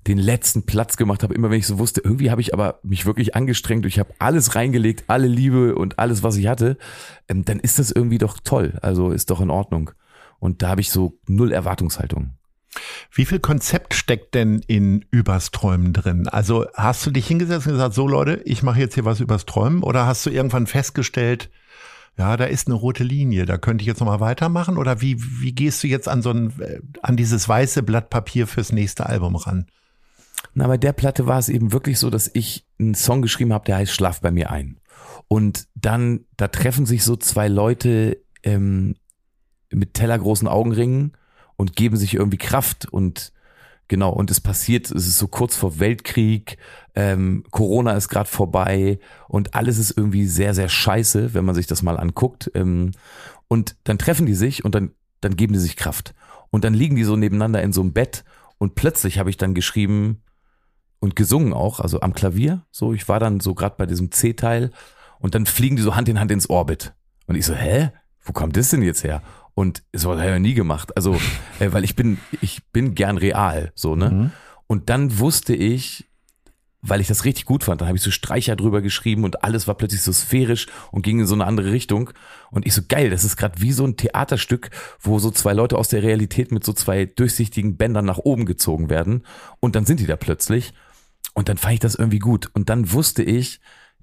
den letzten Platz gemacht habe, immer wenn ich so wusste, irgendwie habe ich aber mich wirklich angestrengt, ich habe alles reingelegt, alle Liebe und alles, was ich hatte, ähm, dann ist das irgendwie doch toll. Also ist doch in Ordnung. Und da habe ich so null Erwartungshaltung. Wie viel Konzept steckt denn in Übers Träumen drin? Also hast du dich hingesetzt und gesagt, so Leute, ich mache jetzt hier was übers Träumen? Oder hast du irgendwann festgestellt, ja, da ist eine rote Linie, da könnte ich jetzt nochmal weitermachen? Oder wie, wie gehst du jetzt an so ein, äh, an dieses weiße Blatt Papier fürs nächste Album ran? Na, bei der Platte war es eben wirklich so, dass ich einen Song geschrieben habe, der heißt Schlaf bei mir ein. Und dann, da treffen sich so zwei Leute ähm, mit tellergroßen Augenringen und geben sich irgendwie Kraft und genau, und es passiert, es ist so kurz vor Weltkrieg, ähm, Corona ist gerade vorbei und alles ist irgendwie sehr, sehr scheiße, wenn man sich das mal anguckt. Ähm, und dann treffen die sich und dann, dann geben die sich Kraft. Und dann liegen die so nebeneinander in so einem Bett und plötzlich habe ich dann geschrieben, und gesungen auch, also am Klavier. So, ich war dann so gerade bei diesem C-Teil und dann fliegen die so Hand in Hand ins Orbit. Und ich so, hä? Wo kommt das denn jetzt her? Und so hat er ja nie gemacht. Also, äh, weil ich bin, ich bin gern real, so, ne? Und dann wusste ich, weil ich das richtig gut fand, dann habe ich so Streicher drüber geschrieben und alles war plötzlich so sphärisch und ging in so eine andere Richtung. Und ich so, geil, das ist gerade wie so ein Theaterstück, wo so zwei Leute aus der Realität mit so zwei durchsichtigen Bändern nach oben gezogen werden. Und dann sind die da plötzlich. Und dann fand ich das irgendwie gut. Und dann wusste ich,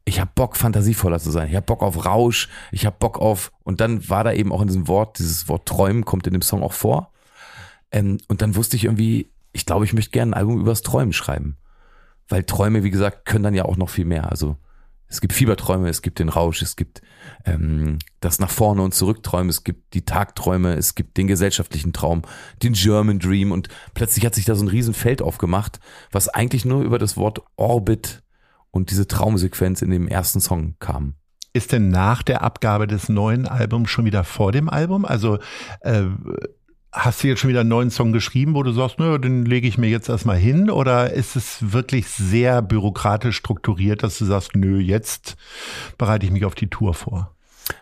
ich habe Bock, fantasievoller zu sein. Ich habe Bock auf Rausch. Ich habe Bock auf. Und dann war da eben auch in diesem Wort, dieses Wort Träumen kommt in dem Song auch vor. Ähm, und dann wusste ich irgendwie, ich glaube, ich möchte gerne ein Album übers Träumen schreiben. Weil Träume, wie gesagt, können dann ja auch noch viel mehr. Also es gibt Fieberträume, es gibt den Rausch, es gibt ähm, das nach vorne und zurückträumen, es gibt die Tagträume, es gibt den gesellschaftlichen Traum, den German Dream und plötzlich hat sich da so ein Riesenfeld aufgemacht, was eigentlich nur über das Wort Orbit und diese Traumsequenz in dem ersten Song kam. Ist denn nach der Abgabe des neuen Albums schon wieder vor dem Album? Also äh, hast du jetzt schon wieder einen neuen Song geschrieben, wo du sagst, naja, den lege ich mir jetzt erstmal hin? Oder ist es wirklich sehr bürokratisch strukturiert, dass du sagst, nö, jetzt bereite ich mich auf die Tour vor?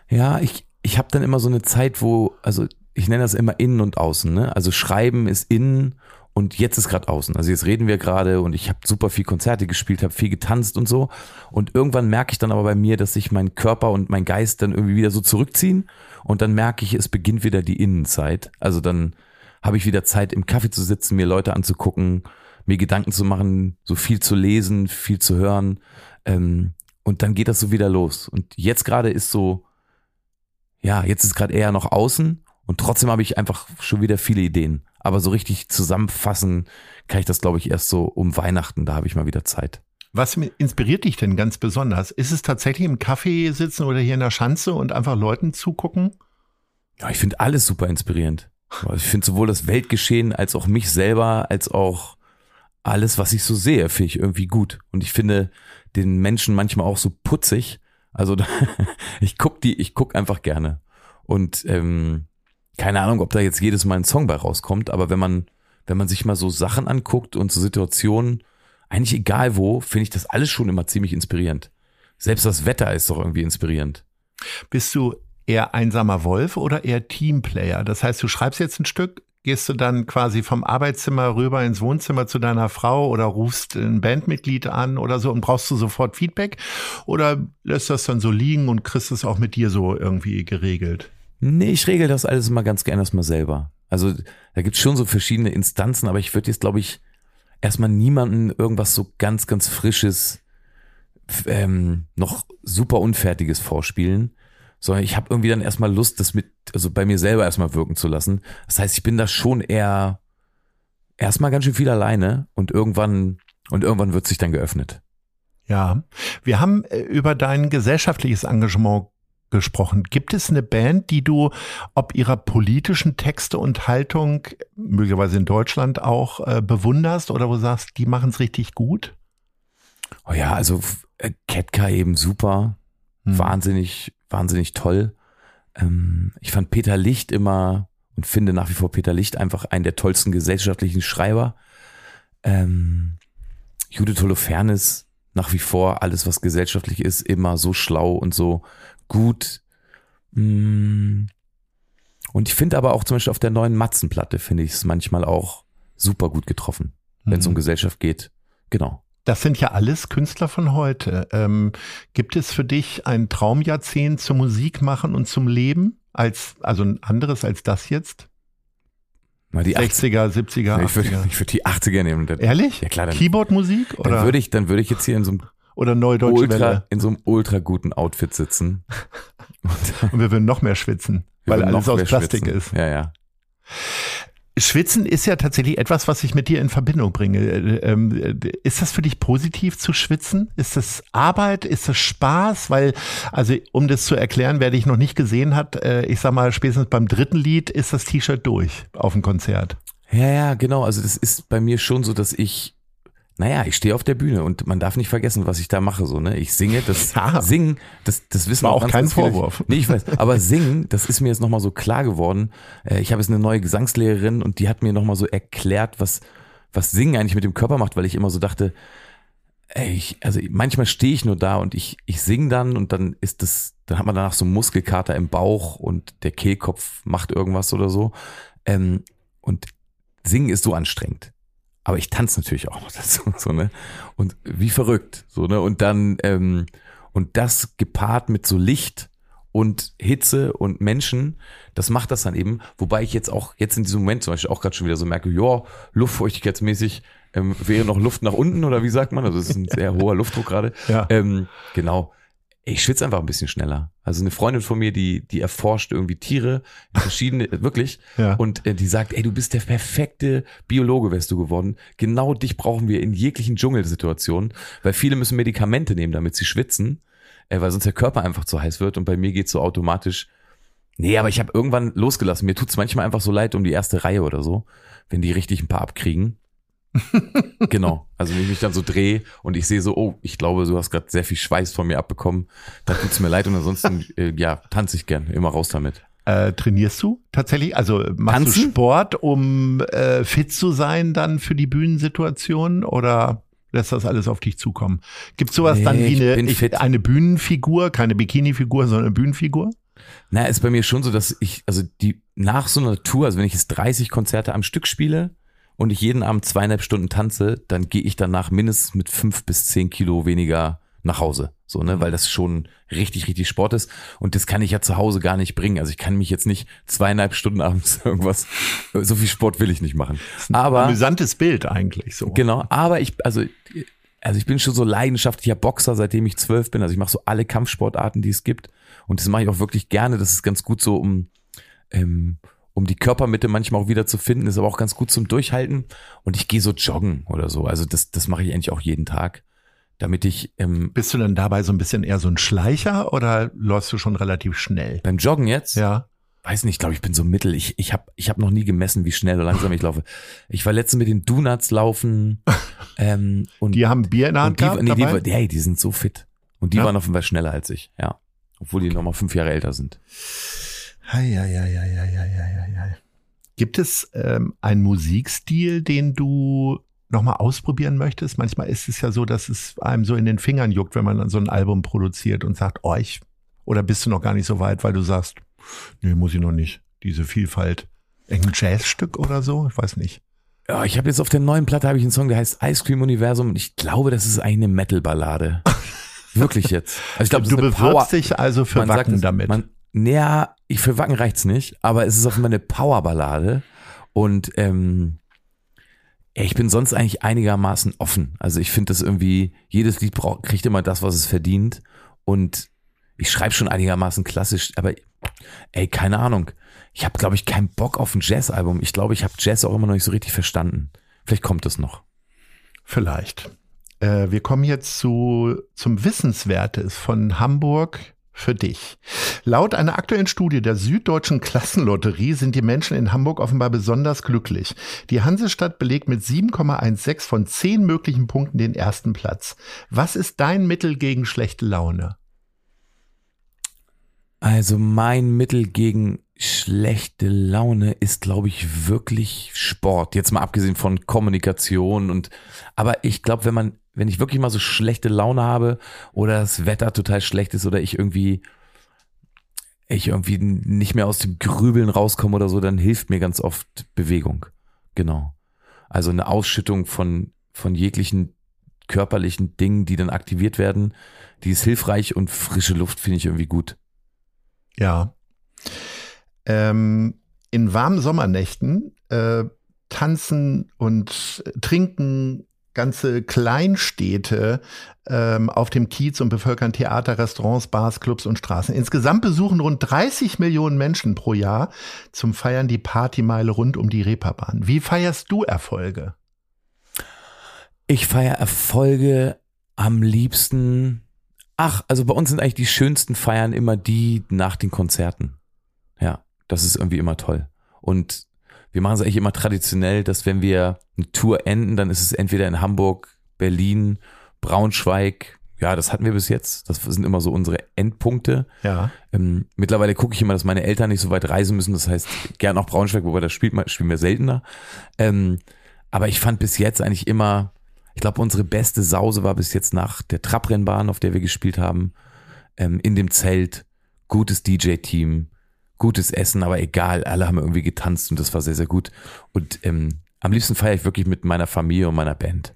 Ja, ich, ich habe dann immer so eine Zeit, wo, also ich nenne das immer innen und außen. Ne? Also schreiben ist innen und jetzt ist gerade außen. Also jetzt reden wir gerade und ich habe super viel Konzerte gespielt, habe viel getanzt und so. Und irgendwann merke ich dann aber bei mir, dass sich mein Körper und mein Geist dann irgendwie wieder so zurückziehen. Und dann merke ich, es beginnt wieder die Innenzeit. Also dann habe ich wieder Zeit, im Kaffee zu sitzen, mir Leute anzugucken, mir Gedanken zu machen, so viel zu lesen, viel zu hören. Ähm, und dann geht das so wieder los. Und jetzt gerade ist so, ja, jetzt ist gerade eher noch außen und trotzdem habe ich einfach schon wieder viele Ideen. Aber so richtig zusammenfassen kann ich das, glaube ich, erst so um Weihnachten. Da habe ich mal wieder Zeit. Was inspiriert dich denn ganz besonders? Ist es tatsächlich im Kaffee sitzen oder hier in der Schanze und einfach Leuten zugucken? Ja, ich finde alles super inspirierend. Ich finde sowohl das Weltgeschehen als auch mich selber, als auch alles, was ich so sehe, finde ich irgendwie gut. Und ich finde den Menschen manchmal auch so putzig. Also ich guck die, ich guck einfach gerne. Und ähm, keine Ahnung, ob da jetzt jedes Mal ein Song bei rauskommt, aber wenn man, wenn man sich mal so Sachen anguckt und so Situationen, eigentlich egal wo, finde ich das alles schon immer ziemlich inspirierend. Selbst das Wetter ist doch irgendwie inspirierend. Bist du eher einsamer Wolf oder eher Teamplayer? Das heißt, du schreibst jetzt ein Stück, gehst du dann quasi vom Arbeitszimmer rüber ins Wohnzimmer zu deiner Frau oder rufst ein Bandmitglied an oder so und brauchst du sofort Feedback? Oder lässt das dann so liegen und kriegst es auch mit dir so irgendwie geregelt? Nee, ich regel das alles immer ganz gerne erstmal selber. Also da gibt's schon so verschiedene Instanzen, aber ich würde jetzt, glaube ich, erstmal niemanden irgendwas so ganz, ganz Frisches, ähm, noch super Unfertiges vorspielen, sondern ich habe irgendwie dann erstmal Lust, das mit, also bei mir selber erstmal wirken zu lassen. Das heißt, ich bin da schon eher erstmal ganz schön viel alleine und irgendwann, und irgendwann wird sich dann geöffnet. Ja, wir haben äh, über dein gesellschaftliches Engagement gesprochen. Gibt es eine Band, die du ob ihrer politischen Texte und Haltung, möglicherweise in Deutschland auch, äh, bewunderst oder wo du sagst, die machen es richtig gut? Oh ja, also äh, Ketka eben super, hm. wahnsinnig, wahnsinnig toll. Ähm, ich fand Peter Licht immer und finde nach wie vor Peter Licht einfach einen der tollsten gesellschaftlichen Schreiber. Ähm, Judith Holofernes nach wie vor alles, was gesellschaftlich ist, immer so schlau und so gut. Mm. Und ich finde aber auch zum Beispiel auf der neuen Matzenplatte finde ich es manchmal auch super gut getroffen, wenn es mhm. um Gesellschaft geht. Genau. Das sind ja alles Künstler von heute. Ähm, gibt es für dich ein Traumjahrzehnt zum Musik machen und zum Leben? Als, also ein anderes als das jetzt? Mal die 60er, 70er, Ich würde würd die 80er nehmen. Ehrlich? Ja klar. Keyboard-Musik? Dann würde ich, dann würde ich jetzt hier in so einem oder Neue Deutsche ultra, Welle. in so einem ultra guten Outfit sitzen. Und wir würden noch mehr schwitzen, weil alles aus Plastik schwitzen. ist. Ja, ja. Schwitzen ist ja tatsächlich etwas, was ich mit dir in Verbindung bringe. Ähm, ist das für dich positiv zu schwitzen? Ist das Arbeit? Ist das Spaß? Weil, also um das zu erklären, wer dich noch nicht gesehen hat, äh, ich sag mal, spätestens beim dritten Lied ist das T-Shirt durch auf dem Konzert. Ja, ja, genau. Also das ist bei mir schon so, dass ich naja, ich stehe auf der Bühne und man darf nicht vergessen, was ich da mache. So, ne? Ich singe, das Ja. Singen, das, das wissen War auch auch ganz, kein ganz viele. Vorwurf. Nee, ich weiß. Aber Singen, das ist mir jetzt nochmal so klar geworden. Äh, Ich habe jetzt eine neue Gesangslehrerin und die hat mir nochmal so erklärt, was, was Singen eigentlich mit dem Körper macht, weil ich immer so dachte, ey, ich, also manchmal stehe ich nur da und ich, ich singe dann und dann ist das, dann hat man danach so einen Muskelkater im Bauch und der Kehlkopf macht irgendwas oder so. Ähm, und Singen ist so anstrengend aber ich tanze natürlich auch noch dazu, so, ne? Und wie verrückt, so, ne? Und dann, ähm, und das gepaart mit so Licht und Hitze und Menschen, das macht das dann eben, wobei ich jetzt auch, jetzt in diesem Moment zum Beispiel auch gerade schon wieder so merke, ja, luftfeuchtigkeitsmäßig ähm, wäre noch Luft nach unten oder wie sagt man? Also es ist ein sehr hoher Luftdruck gerade. Ja. Ähm, genau. Ich schwitze einfach ein bisschen schneller. Also eine Freundin von mir, die, die erforscht irgendwie Tiere, verschiedene, wirklich. Ja. Und äh, die sagt, ey, du bist der perfekte Biologe, wärst du geworden. Genau dich brauchen wir in jeglichen Dschungelsituationen, weil viele müssen Medikamente nehmen, damit sie schwitzen, äh, weil sonst der Körper einfach zu heiß wird. Und bei mir geht's so automatisch. Nee, aber ich habe irgendwann losgelassen. Mir tut's manchmal einfach so leid um die erste Reihe oder so, wenn die richtig ein paar abkriegen. genau. Also wenn ich mich dann so drehe und ich sehe so, oh, ich glaube, du hast gerade sehr viel Schweiß von mir abbekommen. Dann tut's mir leid und ansonsten, äh, ja, tanze ich gern. Immer raus damit. Äh, trainierst du tatsächlich? Also machst du Tanzen? Sport, um äh, fit zu sein dann für die Bühnensituation oder lässt das alles auf dich zukommen? Gibt sowas Nee, dann wie eine, ich, eine Bühnenfigur, keine Bikini-Figur, sondern eine Bühnenfigur? Na, ist bei mir schon so, dass ich, also die, nach so einer Tour, also wenn ich jetzt 30 Konzerte am Stück spiele und ich jeden Abend zweieinhalb Stunden tanze, dann gehe ich danach mindestens mit fünf bis zehn Kilo weniger nach Hause. So, ne, weil das schon richtig, richtig Sport ist. Und das kann ich ja zu Hause gar nicht bringen. Also ich kann mich jetzt nicht zweieinhalb Stunden abends irgendwas, so viel Sport will ich nicht machen. Aber. Amüsantes Bild eigentlich so. Genau, aber ich, also, also ich bin schon so leidenschaftlicher Boxer, seitdem ich zwölf bin. Also ich mache so alle Kampfsportarten, die es gibt. Und das mache ich auch wirklich gerne. Das ist ganz gut so, um, ähm, um die Körpermitte manchmal auch wieder zu finden. Ist aber auch ganz gut zum Durchhalten. Und ich gehe so joggen oder so. Also das, das mache ich eigentlich auch jeden Tag. Damit ich ähm, Bist du dann dabei so ein bisschen eher so ein Schleicher oder läufst du schon relativ schnell? beim Joggen jetzt, Ja. weiß nicht, glaube ich, bin so mittel. Ich, ich habe ich hab noch nie gemessen, wie schnell oder langsam ich laufe. Ich war letztens mit den Donuts laufen. ähm, und Die haben Bier in der Hand die, gehabt nee, dabei? die, hey, die sind so fit. Und die Ja? waren Fall schneller als ich, ja. Obwohl die nochmal fünf Jahre älter sind. Hei, hei, hei, hei, hei, hei. Gibt es ähm, einen Musikstil, den du nochmal ausprobieren möchtest? Manchmal ist es ja so, dass es einem so in den Fingern juckt, wenn man dann so ein Album produziert und sagt, oh, ich, oder bist du noch gar nicht so weit, weil du sagst, nee, muss ich noch nicht. Diese Vielfalt. Irgendein Jazzstück oder so? Ich weiß nicht. Ja, ich habe jetzt auf der neuen Platte habe ich einen Song, der heißt Ice Cream Universum und ich glaube, das ist eigentlich eine Metal-Ballade. Wirklich jetzt. Also ich glaube, du bewirbst Power. dich also für man sagt Wacken es- damit. Man, naja, ich für Wacken reicht's nicht, aber es ist Fall eine Powerballade und ähm, ich bin sonst eigentlich einigermaßen offen. Also ich finde das irgendwie, jedes Lied braucht, kriegt immer das, was es verdient und ich schreibe schon einigermaßen klassisch, aber ey, keine Ahnung. Ich habe, glaube ich, keinen Bock auf ein Jazzalbum. Ich glaube, ich habe Jazz auch immer noch nicht so richtig verstanden. Vielleicht kommt es noch. Vielleicht. Äh, wir kommen jetzt zu, zum Wissenswertes von Hamburg für dich. Laut einer aktuellen Studie der Süddeutschen Klassenlotterie sind die Menschen in Hamburg offenbar besonders glücklich. Die Hansestadt belegt mit 7,16 von 10 möglichen Punkten den ersten Platz. Was ist dein Mittel gegen schlechte Laune? Also mein Mittel gegen schlechte Laune ist, glaube ich, wirklich Sport. Jetzt mal abgesehen von Kommunikation und, aber ich glaube, wenn man, wenn ich wirklich mal so schlechte Laune habe oder das Wetter total schlecht ist oder ich irgendwie, ich irgendwie nicht mehr aus dem Grübeln rauskomme oder so, dann hilft mir ganz oft Bewegung. Genau. Also eine Ausschüttung von, von jeglichen körperlichen Dingen, die dann aktiviert werden, die ist hilfreich und frische Luft finde ich irgendwie gut. Ja. Ähm, in warmen Sommernächten äh, tanzen und trinken ganze Kleinstädte ähm, auf dem Kiez und bevölkern Theater, Restaurants, Bars, Clubs und Straßen. Insgesamt besuchen rund 30 Millionen Menschen pro Jahr zum Feiern die Partymeile rund um die Reeperbahn. Wie feierst du Erfolge? Ich feiere Erfolge am liebsten. Ach, also bei uns sind eigentlich die schönsten Feiern immer die nach den Konzerten. Das ist irgendwie immer toll. Und wir machen es eigentlich immer traditionell, dass wenn wir eine Tour enden, dann ist es entweder in Hamburg, Berlin, Braunschweig. Ja, das hatten wir bis jetzt. Das sind immer so unsere Endpunkte. Ja. Ähm, mittlerweile gucke ich immer, dass meine Eltern nicht so weit reisen müssen. Das heißt, gern auch Braunschweig, wobei das spielt spielen wir seltener. Ähm, aber ich fand bis jetzt eigentlich immer, ich glaube, unsere beste Sause war bis jetzt nach der Trabrennbahn, auf der wir gespielt haben, ähm, in dem Zelt, gutes DJ-Team, gutes Essen, aber egal, alle haben irgendwie getanzt und das war sehr, sehr gut. Und ähm, am liebsten feiere ich wirklich mit meiner Familie und meiner Band.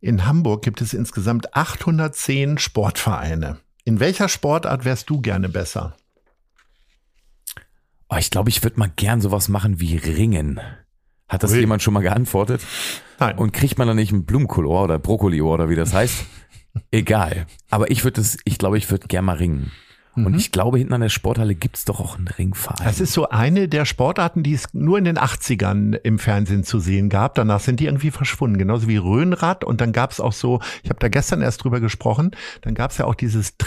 In Hamburg gibt es insgesamt 810 Sportvereine. In welcher Sportart wärst du gerne besser? Oh, ich glaube, ich würde mal gern sowas machen wie Ringen. Hat das Ui. jemand schon mal geantwortet? Nein. Und kriegt man dann nicht ein Blumenkohlohr oder Brokkoli-Ohr oder wie das heißt? Egal. Aber ich würde das, ich glaube, ich würde gern mal ringen. Und ich glaube, hinten an der Sporthalle gibt's doch auch einen Ringverein. Das ist so eine der Sportarten, die es nur in den 80ern im Fernsehen zu sehen gab. Danach sind die irgendwie verschwunden, genauso wie Röhnrad. Und dann gab es auch so, ich habe da gestern erst drüber gesprochen, dann gab es ja auch dieses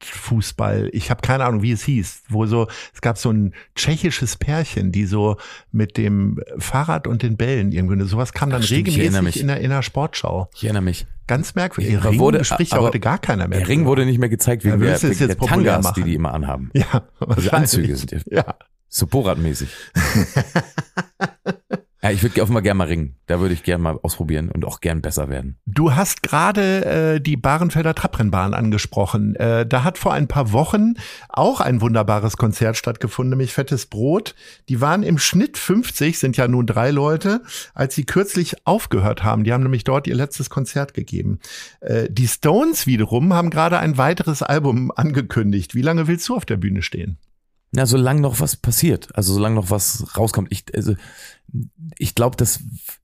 Trickfahrradfußball. Ich habe keine Ahnung, wie es hieß, wo so, es gab so ein tschechisches Pärchen, die so mit dem Fahrrad und den Bällen irgendwie, sowas kam dann Ach, stimmt, regelmäßig in der, in der Sportschau. ich erinnere mich. Ganz merkwürdig. Ja, Ring wurde- spricht ja heute gar keiner mehr. Der Ring wurde nicht mehr gezeigt Ja, wegen der, du es wegen jetzt der Tangas, machen? die die immer anhaben. Ja, wahrscheinlich. Anzüge sind ja, Ja. so Borat-mäßig. ja, ich würde offenbar gerne mal ringen. Da würde ich gerne mal ausprobieren und auch gern besser werden. Du hast gerade äh, die Bahrenfelder Trabrennbahn angesprochen. Äh, da hat vor ein paar Wochen auch ein wunderbares Konzert stattgefunden, nämlich Fettes Brot. Die waren im Schnitt 50, sind ja nun drei Leute, als sie kürzlich aufgehört haben. Die haben nämlich dort ihr letztes Konzert gegeben. Äh, die Stones wiederum haben gerade ein weiteres Album angekündigt. Wie lange willst du auf der Bühne stehen? Na, solange noch was passiert, also solange noch was rauskommt. Ich, also, ich glaube, dass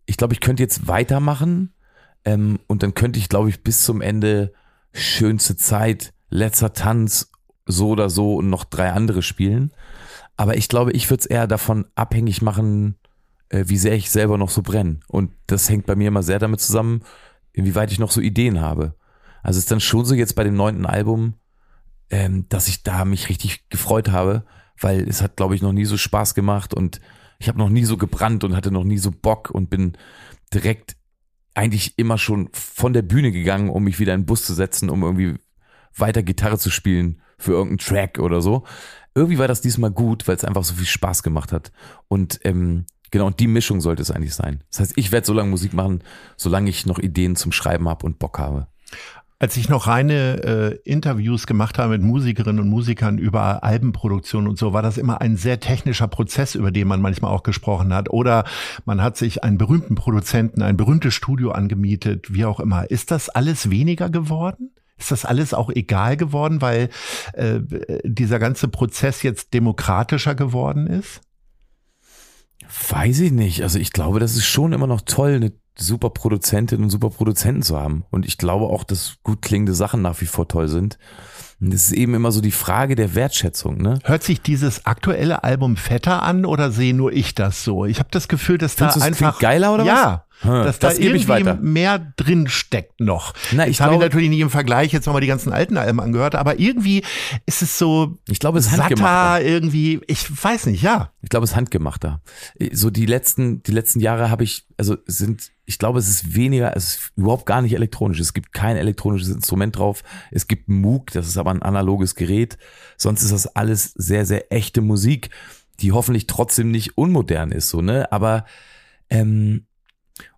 ich glaube, ich könnte jetzt weitermachen ähm, und dann könnte ich, glaube ich, bis zum Ende schönste Zeit, letzter Tanz, so oder so und noch drei andere spielen. Aber ich glaube, ich würde es eher davon abhängig machen, äh, wie sehr ich selber noch so brenne. Und das hängt bei mir immer sehr damit zusammen, inwieweit ich noch so Ideen habe. Also es ist dann schon so jetzt bei dem neunten Album, ähm, dass ich da mich richtig gefreut habe, weil es hat, glaube ich, noch nie so Spaß gemacht und ich habe noch nie so gebrannt und hatte noch nie so Bock und bin direkt eigentlich immer schon von der Bühne gegangen, um mich wieder in den Bus zu setzen, um irgendwie weiter Gitarre zu spielen für irgendeinen Track oder so. Irgendwie war das diesmal gut, weil es einfach so viel Spaß gemacht hat. Und ähm, genau, und die Mischung sollte es eigentlich sein. Das heißt, ich werde so lange Musik machen, solange ich noch Ideen zum Schreiben habe und Bock habe. Als ich noch reine äh, Interviews gemacht habe mit Musikerinnen und Musikern über Albenproduktion und so, war das immer ein sehr technischer Prozess, über den man manchmal auch gesprochen hat. Oder man hat sich einen berühmten Produzenten, ein berühmtes Studio angemietet, wie auch immer. Ist das alles weniger geworden? Ist das alles auch egal geworden, weil äh, dieser ganze Prozess jetzt demokratischer geworden ist? Weiß ich nicht. Also ich glaube, das ist schon immer noch toll, eine super Produzentin und super Produzenten zu haben. Und ich glaube auch, dass gut klingende Sachen nach wie vor toll sind. Und es ist eben immer so die Frage der Wertschätzung, ne? Hört sich dieses aktuelle Album fetter an oder sehe nur ich das so? Ich habe das Gefühl, dass da Findest es einfach geiler oder was? ja, Hm, dass da das ich irgendwie weiter. mehr drin steckt noch. Na, ich habe natürlich nicht im Vergleich jetzt nochmal die ganzen alten Alben angehört, aber irgendwie ist es so Ich glaube, es ist satter, handgemachter. irgendwie, ich weiß nicht, ja. Ich glaube, es ist handgemachter. So die letzten, die letzten Jahre habe ich, also sind, ich glaube, es ist weniger, es ist überhaupt gar nicht elektronisch. Es gibt kein elektronisches Instrument drauf. Es gibt Moog, das ist aber ein analoges Gerät. Sonst ist das alles sehr, sehr echte Musik, die hoffentlich trotzdem nicht unmodern ist, so, ne? Aber, ähm,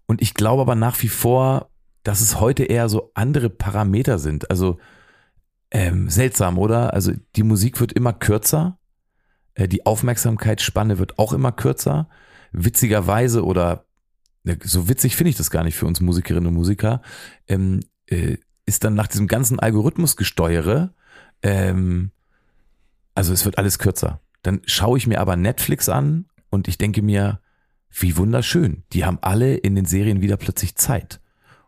und ich glaube aber nach wie vor, dass es heute eher so andere Parameter sind. Also, ähm, seltsam, oder? Also, die Musik wird immer kürzer. Äh, Die Aufmerksamkeitsspanne wird auch immer kürzer. Witzigerweise oder ne, so witzig finde ich das gar nicht für uns Musikerinnen und Musiker, ähm, äh, ist dann nach diesem ganzen Algorithmusgesteuere, ähm, also es wird alles kürzer. Dann schaue ich mir aber Netflix an und ich denke mir, wie wunderschön. Die haben alle in den Serien wieder plötzlich Zeit.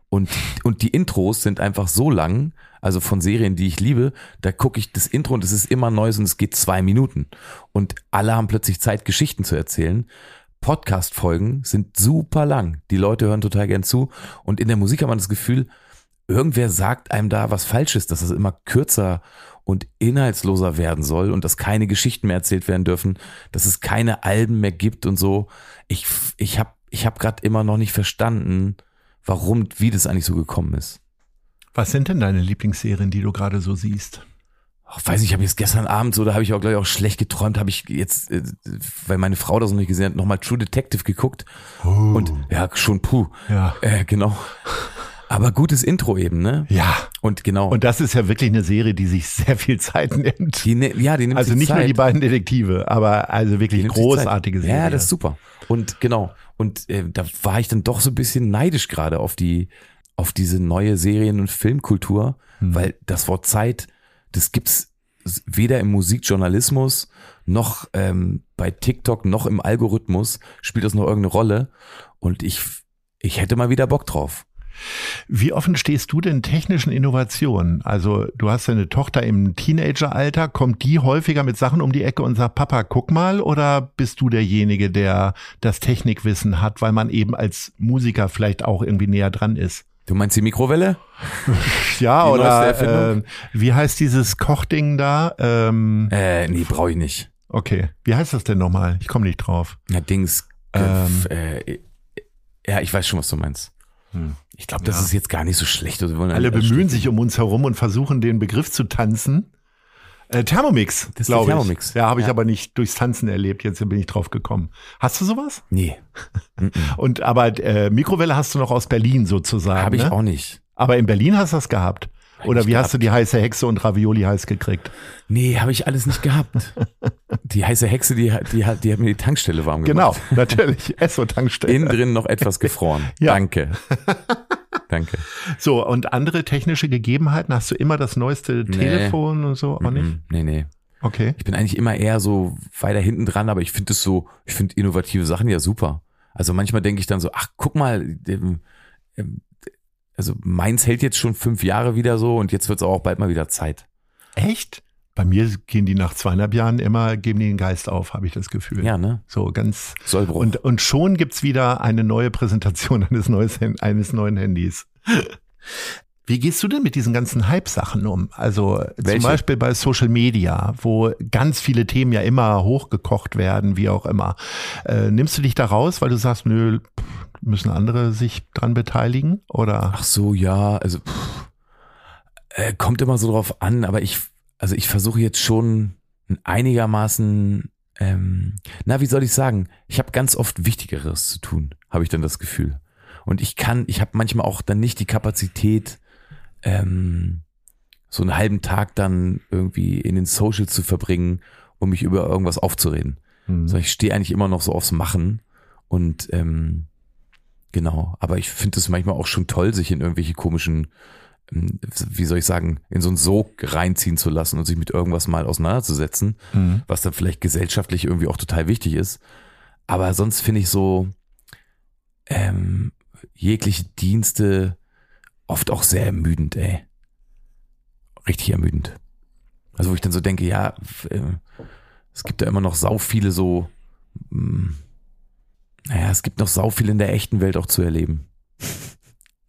Und, und die Intros sind einfach so lang, also von Serien, die ich liebe, da gucke ich das Intro und es ist immer Neues und es geht zwei Minuten. Und alle haben plötzlich Zeit, Geschichten zu erzählen. Podcast-Folgen sind super lang. Die Leute hören total gern zu. Und in der Musik hat man das Gefühl, irgendwer sagt einem da was Falsches, dass es immer kürzer und inhaltsloser werden soll und dass keine Geschichten mehr erzählt werden dürfen, dass es keine Alben mehr gibt und so. Ich, ich habe ich hab gerade immer noch nicht verstanden, warum, wie das eigentlich so gekommen ist. Was sind denn deine Lieblingsserien, die du gerade so siehst? Ach, weiß ich, ich habe jetzt gestern Abend so, da habe ich auch gleich auch schlecht geträumt, habe ich jetzt, äh, weil meine Frau das noch nicht gesehen hat, nochmal True Detective geguckt und ja, schon puh, Ja. äh, genau. Aber gutes Intro eben, ne? Ja. Und genau. Und das ist ja wirklich eine Serie, die sich sehr viel Zeit nimmt. die, ne- ja, die nimmt Also sich nicht Zeit. nur die beiden Detektive, aber also wirklich großartige. Serie. Ja, das ist super. Und genau. Und äh, da war ich dann doch so ein bisschen neidisch gerade auf die, auf diese neue Serien- und Filmkultur, Hm. weil das Wort Zeit, das gibt's weder im Musikjournalismus noch ähm, bei TikTok noch im Algorithmus spielt das noch irgendeine Rolle. Und ich, ich hätte mal wieder Bock drauf. Wie offen stehst du denn technischen Innovationen? Also du hast ja eine Tochter im Teenageralter, kommt die häufiger mit Sachen um die Ecke und sagt, Papa, guck mal, oder bist du derjenige, der das Technikwissen hat, weil man eben als Musiker vielleicht auch irgendwie näher dran ist? Du meinst die Mikrowelle? Ja, Die oder äh, wie heißt dieses Kochding da? Ähm, Äh, nee, brauche ich nicht. okay, wie heißt das denn nochmal? Ich komme nicht drauf. Ja, Dings. Ähm. äh, ja, ich weiß schon, was du meinst. Ich glaube, das Ja. ist jetzt gar nicht so schlecht. Alle bemühen sich um uns herum und versuchen den Begriff zu tanzen. Äh, Thermomix, Das ist glaube der ich. Thermomix. Ja, habe ich Ja. aber nicht durchs Tanzen erlebt. Jetzt bin ich drauf gekommen. Hast du sowas? Nee, Und aber äh, Mikrowelle hast du noch aus Berlin sozusagen. habe ich ne? auch nicht. Aber in Berlin hast du das gehabt. Oder wie hast du die heiße Hexe und Ravioli heiß gekriegt? Nee, habe ich alles nicht gehabt. die heiße Hexe, die, hat- die, hat, die hat mir die Tankstelle warm Genau, gemacht. natürlich. Esso-Tankstelle. Innen drin noch etwas gefroren. Ja. Danke. Danke. So, und andere technische Gegebenheiten? Hast du immer das neueste Nee. Telefon und so? Auch nicht? Nee, nee. Okay. Ich bin eigentlich immer eher so weiter hinten dran, aber ich finde es so, ich finde innovative Sachen ja super. Also manchmal denke ich dann so, ach, guck mal, ähm, also meins hält jetzt schon fünf Jahre wieder so und jetzt wird es auch bald mal wieder Zeit. Echt? Bei mir gehen die nach zweieinhalb Jahren immer, geben die den Geist auf, habe ich das Gefühl. Ja, ne? So ganz. Sollbruch. Und, und schon gibt's wieder eine neue Präsentation eines, neues, eines neuen Handys. Wie gehst du denn mit diesen ganzen Hype-Sachen um? Also Welche? zum Beispiel bei Social Media, wo ganz viele Themen ja immer hochgekocht werden, wie auch immer. Äh, nimmst du dich da raus, weil du sagst, nö, müssen andere sich dran beteiligen? Oder? Ach so, ja, also pff, äh, kommt immer so drauf an, aber ich, also ich versuche jetzt schon einigermaßen, ähm, na, wie soll ich sagen, ich habe ganz oft Wichtigeres zu tun, habe ich dann das Gefühl. Und ich kann, ich habe manchmal auch dann nicht die Kapazität, ähm, so einen halben Tag dann irgendwie in den Socials zu verbringen, um mich über irgendwas aufzureden. Hm. So, ich stehe eigentlich immer noch so aufs Machen und ähm, genau, aber ich finde es manchmal auch schon toll, sich in irgendwelche komischen, ähm, wie soll ich sagen, in so einen Sog reinziehen zu lassen und sich mit irgendwas mal auseinanderzusetzen, Mhm. was dann vielleicht gesellschaftlich irgendwie auch total wichtig ist. Aber sonst finde ich so ähm, jegliche Dienste oft auch sehr ermüdend, ey. Richtig ermüdend. Also wo ich dann so denke, ja, äh, es gibt da immer noch sau viele so, mh, naja, es gibt noch sau viel in der echten Welt auch zu erleben.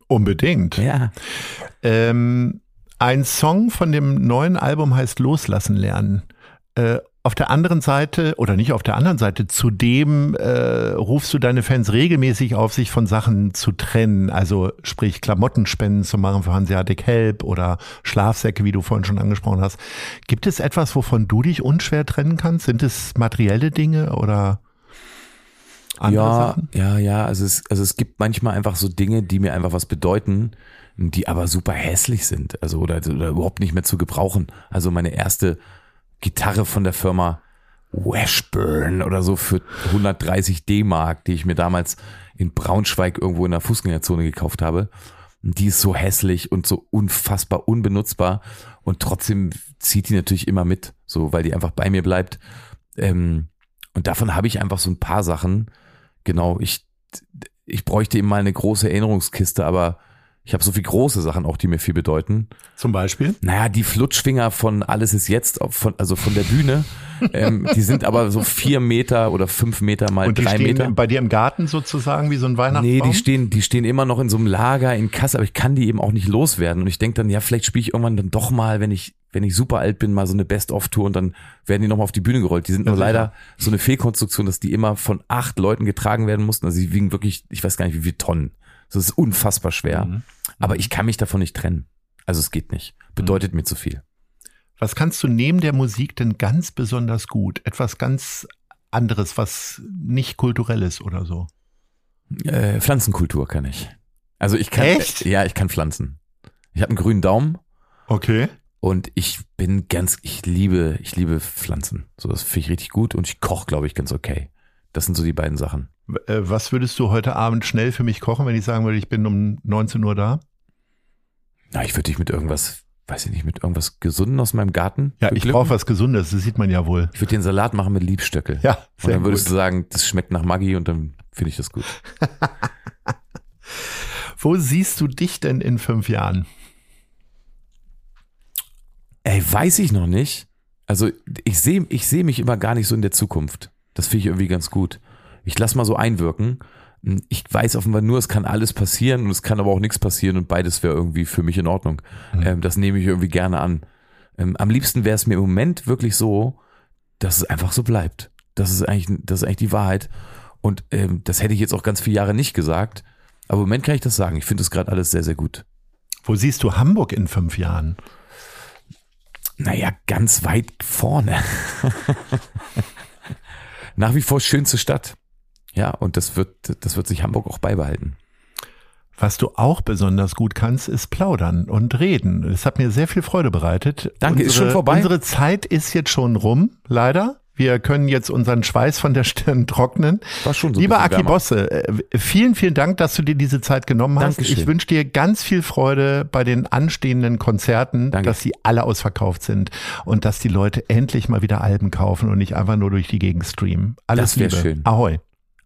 Unbedingt. Ja. Ähm, ein Song von dem neuen Album heißt Loslassen lernen. Äh, auf der anderen Seite, oder nicht auf der anderen Seite, zudem äh, rufst du deine Fans regelmäßig auf, sich von Sachen zu trennen. Also sprich Klamottenspenden zu machen für Hanseatic Help oder Schlafsäcke, wie du vorhin schon angesprochen hast. Gibt es etwas, wovon du dich unschwer trennen kannst? Sind es materielle Dinge oder andere ja, Sachen? ja, ja. Also es, also es gibt manchmal einfach so Dinge, die mir einfach was bedeuten, die aber super hässlich sind. Also oder, oder überhaupt nicht mehr zu gebrauchen. Also meine erste Gitarre von der Firma Washburn oder so für 130 D-Mark, die ich mir damals in Braunschweig irgendwo in der Fußgängerzone gekauft habe. Die ist so hässlich und so unfassbar unbenutzbar und trotzdem zieht die natürlich immer mit, so weil die einfach bei mir bleibt. Ähm, und davon habe ich einfach so ein paar Sachen. Genau, ich ich bräuchte eben mal eine große Erinnerungskiste, aber ich habe so viel große Sachen auch, die mir viel bedeuten. Zum Beispiel? Naja, die Flutschfinger von Alles ist jetzt, von, also von der Bühne, ähm, die sind aber so vier Meter oder fünf Meter mal Und die drei stehen Meter. bei dir im Garten sozusagen wie so ein Weihnachtsbaum? Nee, die stehen, die stehen immer noch in so einem Lager in Kassel, aber ich kann die eben auch nicht loswerden. Und ich denke dann, ja, vielleicht spiele ich irgendwann dann doch mal, wenn ich, wenn ich super alt bin, mal so eine Best-of-Tour und dann werden die nochmal auf die Bühne gerollt. Die sind nur leider so eine Fehlkonstruktion, dass die immer von acht Leuten getragen werden mussten. Also die wiegen wirklich, ich weiß gar nicht, wie viele Tonnen. Das ist unfassbar schwer. Mhm. Aber ich kann mich davon nicht trennen. Also es geht nicht. Bedeutet mir zu viel. Was kannst du neben der Musik denn ganz besonders gut? Etwas ganz anderes, was nicht kulturell ist oder so? Äh, Pflanzenkultur kann ich. Also ich kann. Echt? Äh, ja, ich kann Pflanzen. Ich habe einen grünen Daumen. Okay. Und ich bin ganz, ich liebe, ich liebe Pflanzen. So, das finde ich richtig gut und ich koche, glaube ich, ganz okay. Das sind so die beiden Sachen. Äh, Was würdest du heute Abend schnell für mich kochen, wenn ich sagen würde, ich bin um 19 Uhr da? Na, ich würde dich mit irgendwas weiß ich nicht, mit irgendwas Gesunden aus meinem Garten. Ja, ich beglücken. brauche was Gesundes, das sieht man ja wohl. Ich würde den Salat machen mit Liebstöckel. Ja, Und sehr dann würdest gut. du sagen, das schmeckt nach Maggi und dann finde ich das gut. Wo siehst du dich denn in fünf Jahren? Ey, weiß ich noch nicht. Also ich sehe ich sehe mich immer gar nicht so in der Zukunft. Das finde ich irgendwie ganz gut. Ich lass mal so einwirken. Ich weiß offenbar nur, es kann alles passieren und es kann aber auch nichts passieren und beides wäre irgendwie für mich in Ordnung. Ähm, das nehme ich irgendwie gerne an. Ähm, am liebsten wäre es mir im Moment wirklich so, dass es einfach so bleibt. Das ist eigentlich, das ist eigentlich die Wahrheit. Und ähm, das hätte ich jetzt auch ganz viele Jahre nicht gesagt. Aber im Moment kann ich das sagen. Ich finde es gerade alles sehr, sehr gut. Wo siehst du Hamburg in fünf Jahren? Naja, ganz weit vorne. Nach wie vor schönste Stadt. Ja, und das wird, das wird sich Hamburg auch beibehalten. Was du auch besonders gut kannst, ist plaudern und reden. Es hat mir sehr viel Freude bereitet. Danke, ist unsere, schon vorbei? Unsere Zeit ist jetzt schon rum, leider. Wir können jetzt unseren Schweiß von der Stirn trocknen. War schon so Lieber Aki. Bosse, äh, vielen, vielen Dank, dass du dir diese Zeit genommen hast. Dankeschön. Ich wünsche dir ganz viel Freude bei den anstehenden Konzerten, Danke. dass sie alle ausverkauft sind und dass die Leute endlich mal wieder Alben kaufen und nicht einfach nur durch die Gegend streamen. Alles Das Liebe. schön. Ahoi.